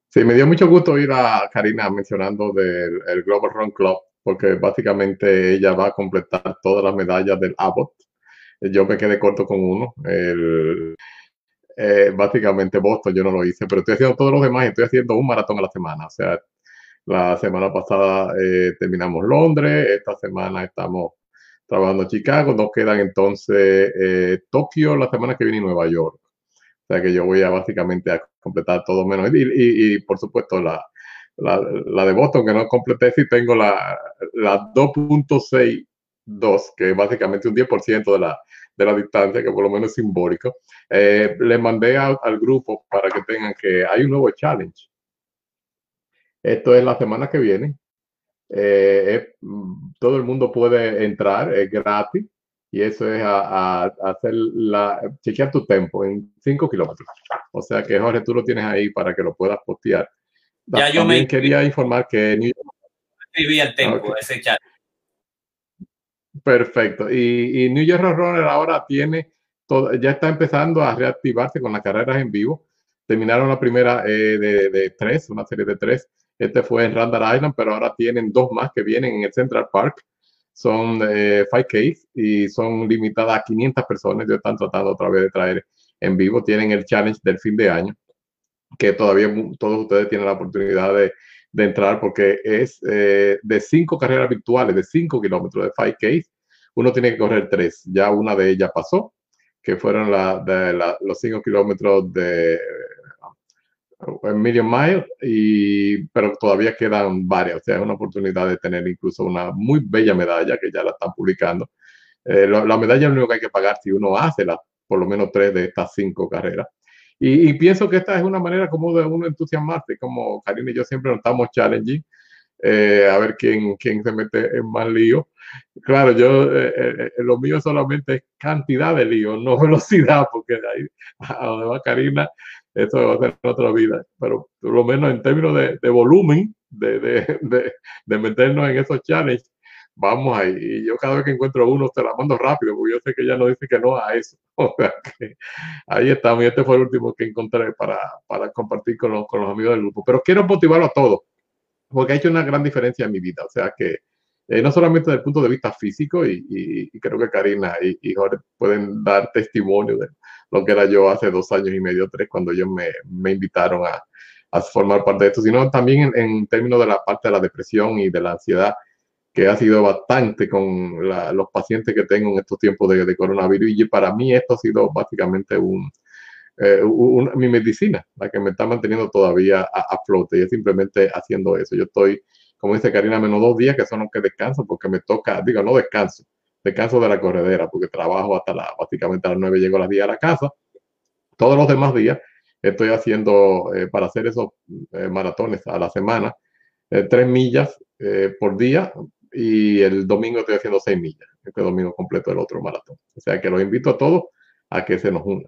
Sí, me dio mucho gusto oír a Karina mencionando del Global Run Club porque básicamente ella va a completar todas las medallas del Abbott. Yo me quedé corto con uno. El, eh, básicamente Boston yo no lo hice, pero estoy haciendo todos los demás y estoy haciendo un maratón a la semana. O sea, la semana pasada eh, terminamos Londres, esta semana estamos trabajando Chicago, nos quedan entonces eh, Tokio la semana que viene y Nueva York. O sea que yo voy a básicamente a completar todo menos. y, y por supuesto la, la, la, de Boston, que no completé, si tengo la, la 2.62, que es básicamente un 10% de la, de la distancia, que por lo menos es simbólico. Eh, le mandé al grupo para que tengan que hay un nuevo challenge. Esto es la semana que viene. Eh, todo el mundo puede entrar, es gratis. Y eso es a, a, hacer la, chequear tu tempo en 5 kilómetros. O sea que Jorge, tú lo tienes ahí para que lo puedas postear. Ya yo me quería informar que New York... el tiempo ese chat. Perfecto. Y, New York Runner ahora tiene, todo, ya está empezando a reactivarse con las carreras en vivo. Terminaron la primera eh, de, tres, una serie de tres. Este fue en Randall Island, pero ahora tienen dos más que vienen en el Central Park. Son eh, 5K y son limitadas a 500 personas. Ellos están tratando otra vez de traer en vivo. Tienen el challenge del fin de año que todavía todos ustedes tienen la oportunidad de, entrar porque es eh, de cinco carreras virtuales, de cinco kilómetros de 5K, uno tiene que correr tres. Ya una de ellas pasó, que fueron la, de la, los cinco kilómetros de Million Mile, y, pero todavía quedan varias. O sea, es una oportunidad de tener incluso una muy bella medalla que ya la están publicando. Eh, la medalla es lo único que hay que pagar si uno hace la, por lo menos tres de estas cinco carreras. Y, pienso que esta es una manera como de uno entusiasmarse, como Karina y yo siempre nos estamos challenging, eh, a ver quién, quién se mete en más lío. Claro, yo, eh, eh, lo mío solamente es cantidad de lío, no [laughs] velocidad, porque de ahí a donde va Karina, eso va a ser otra vida. Pero por lo menos en términos de, de volumen, de, de, de, meternos en esos challenges, vamos ahí. Y yo cada vez que encuentro uno se la mando rápido, porque yo sé que ella no dice que no a eso. [laughs] O sea que ahí estamos. Y este fue el último que encontré para, para compartir con los, con los amigos del grupo. Pero quiero motivarlo a todos, porque ha hecho una gran diferencia en mi vida. O sea que eh, no solamente desde el punto de vista físico, y, creo que Karina y, Jorge pueden dar testimonio de lo que era yo hace dos años y medio, tres, cuando ellos me, invitaron a, formar parte de esto, sino también en, términos de la parte de la depresión y de la ansiedad, que ha sido bastante con los pacientes que tengo en estos tiempos de, de, coronavirus. Y para mí esto ha sido básicamente un, eh, mi medicina, la que me está manteniendo todavía a, a flote, y es simplemente haciendo eso. Yo estoy como dice Karina, menos dos días que son los que descanso porque me toca, digo, no descanso, descanso de la corredera porque trabajo hasta la, básicamente a las nueve llego a las 10 a la casa. Todos los demás días estoy haciendo, eh, para hacer esos eh, maratones a la semana, tres millas por día y el domingo estoy haciendo seis millas, este domingo completo el otro maratón. O sea que los invito a todos a que se nos unan.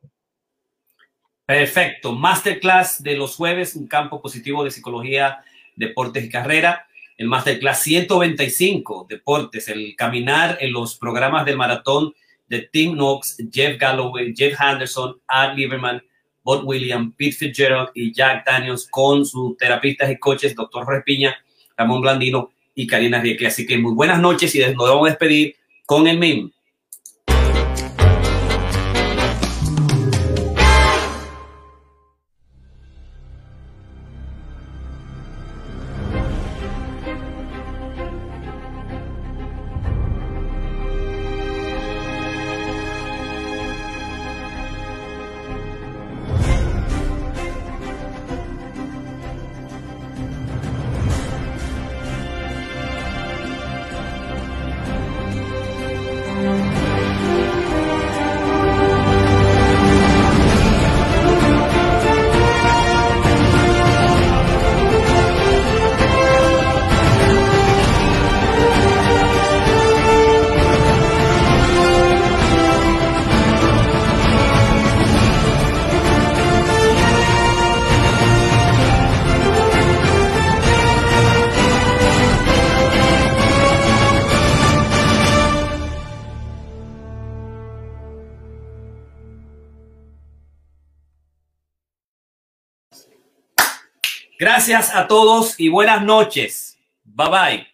Perfecto. Masterclass de los jueves, un campo positivo de psicología, deportes y carrera el Masterclass 125, deportes, el caminar en los programas del maratón de Tim Knox, Jeff Galloway, Jeff Henderson, Art Lieberman, Bob William, Pete Fitzgerald y Jack Daniels con sus terapistas y coaches, Dr. Respiña, Ramón Blandino y Karina Rieke. Así que muy buenas noches y nos vamos a despedir con el MIM. Gracias a todos y buenas noches. Bye bye.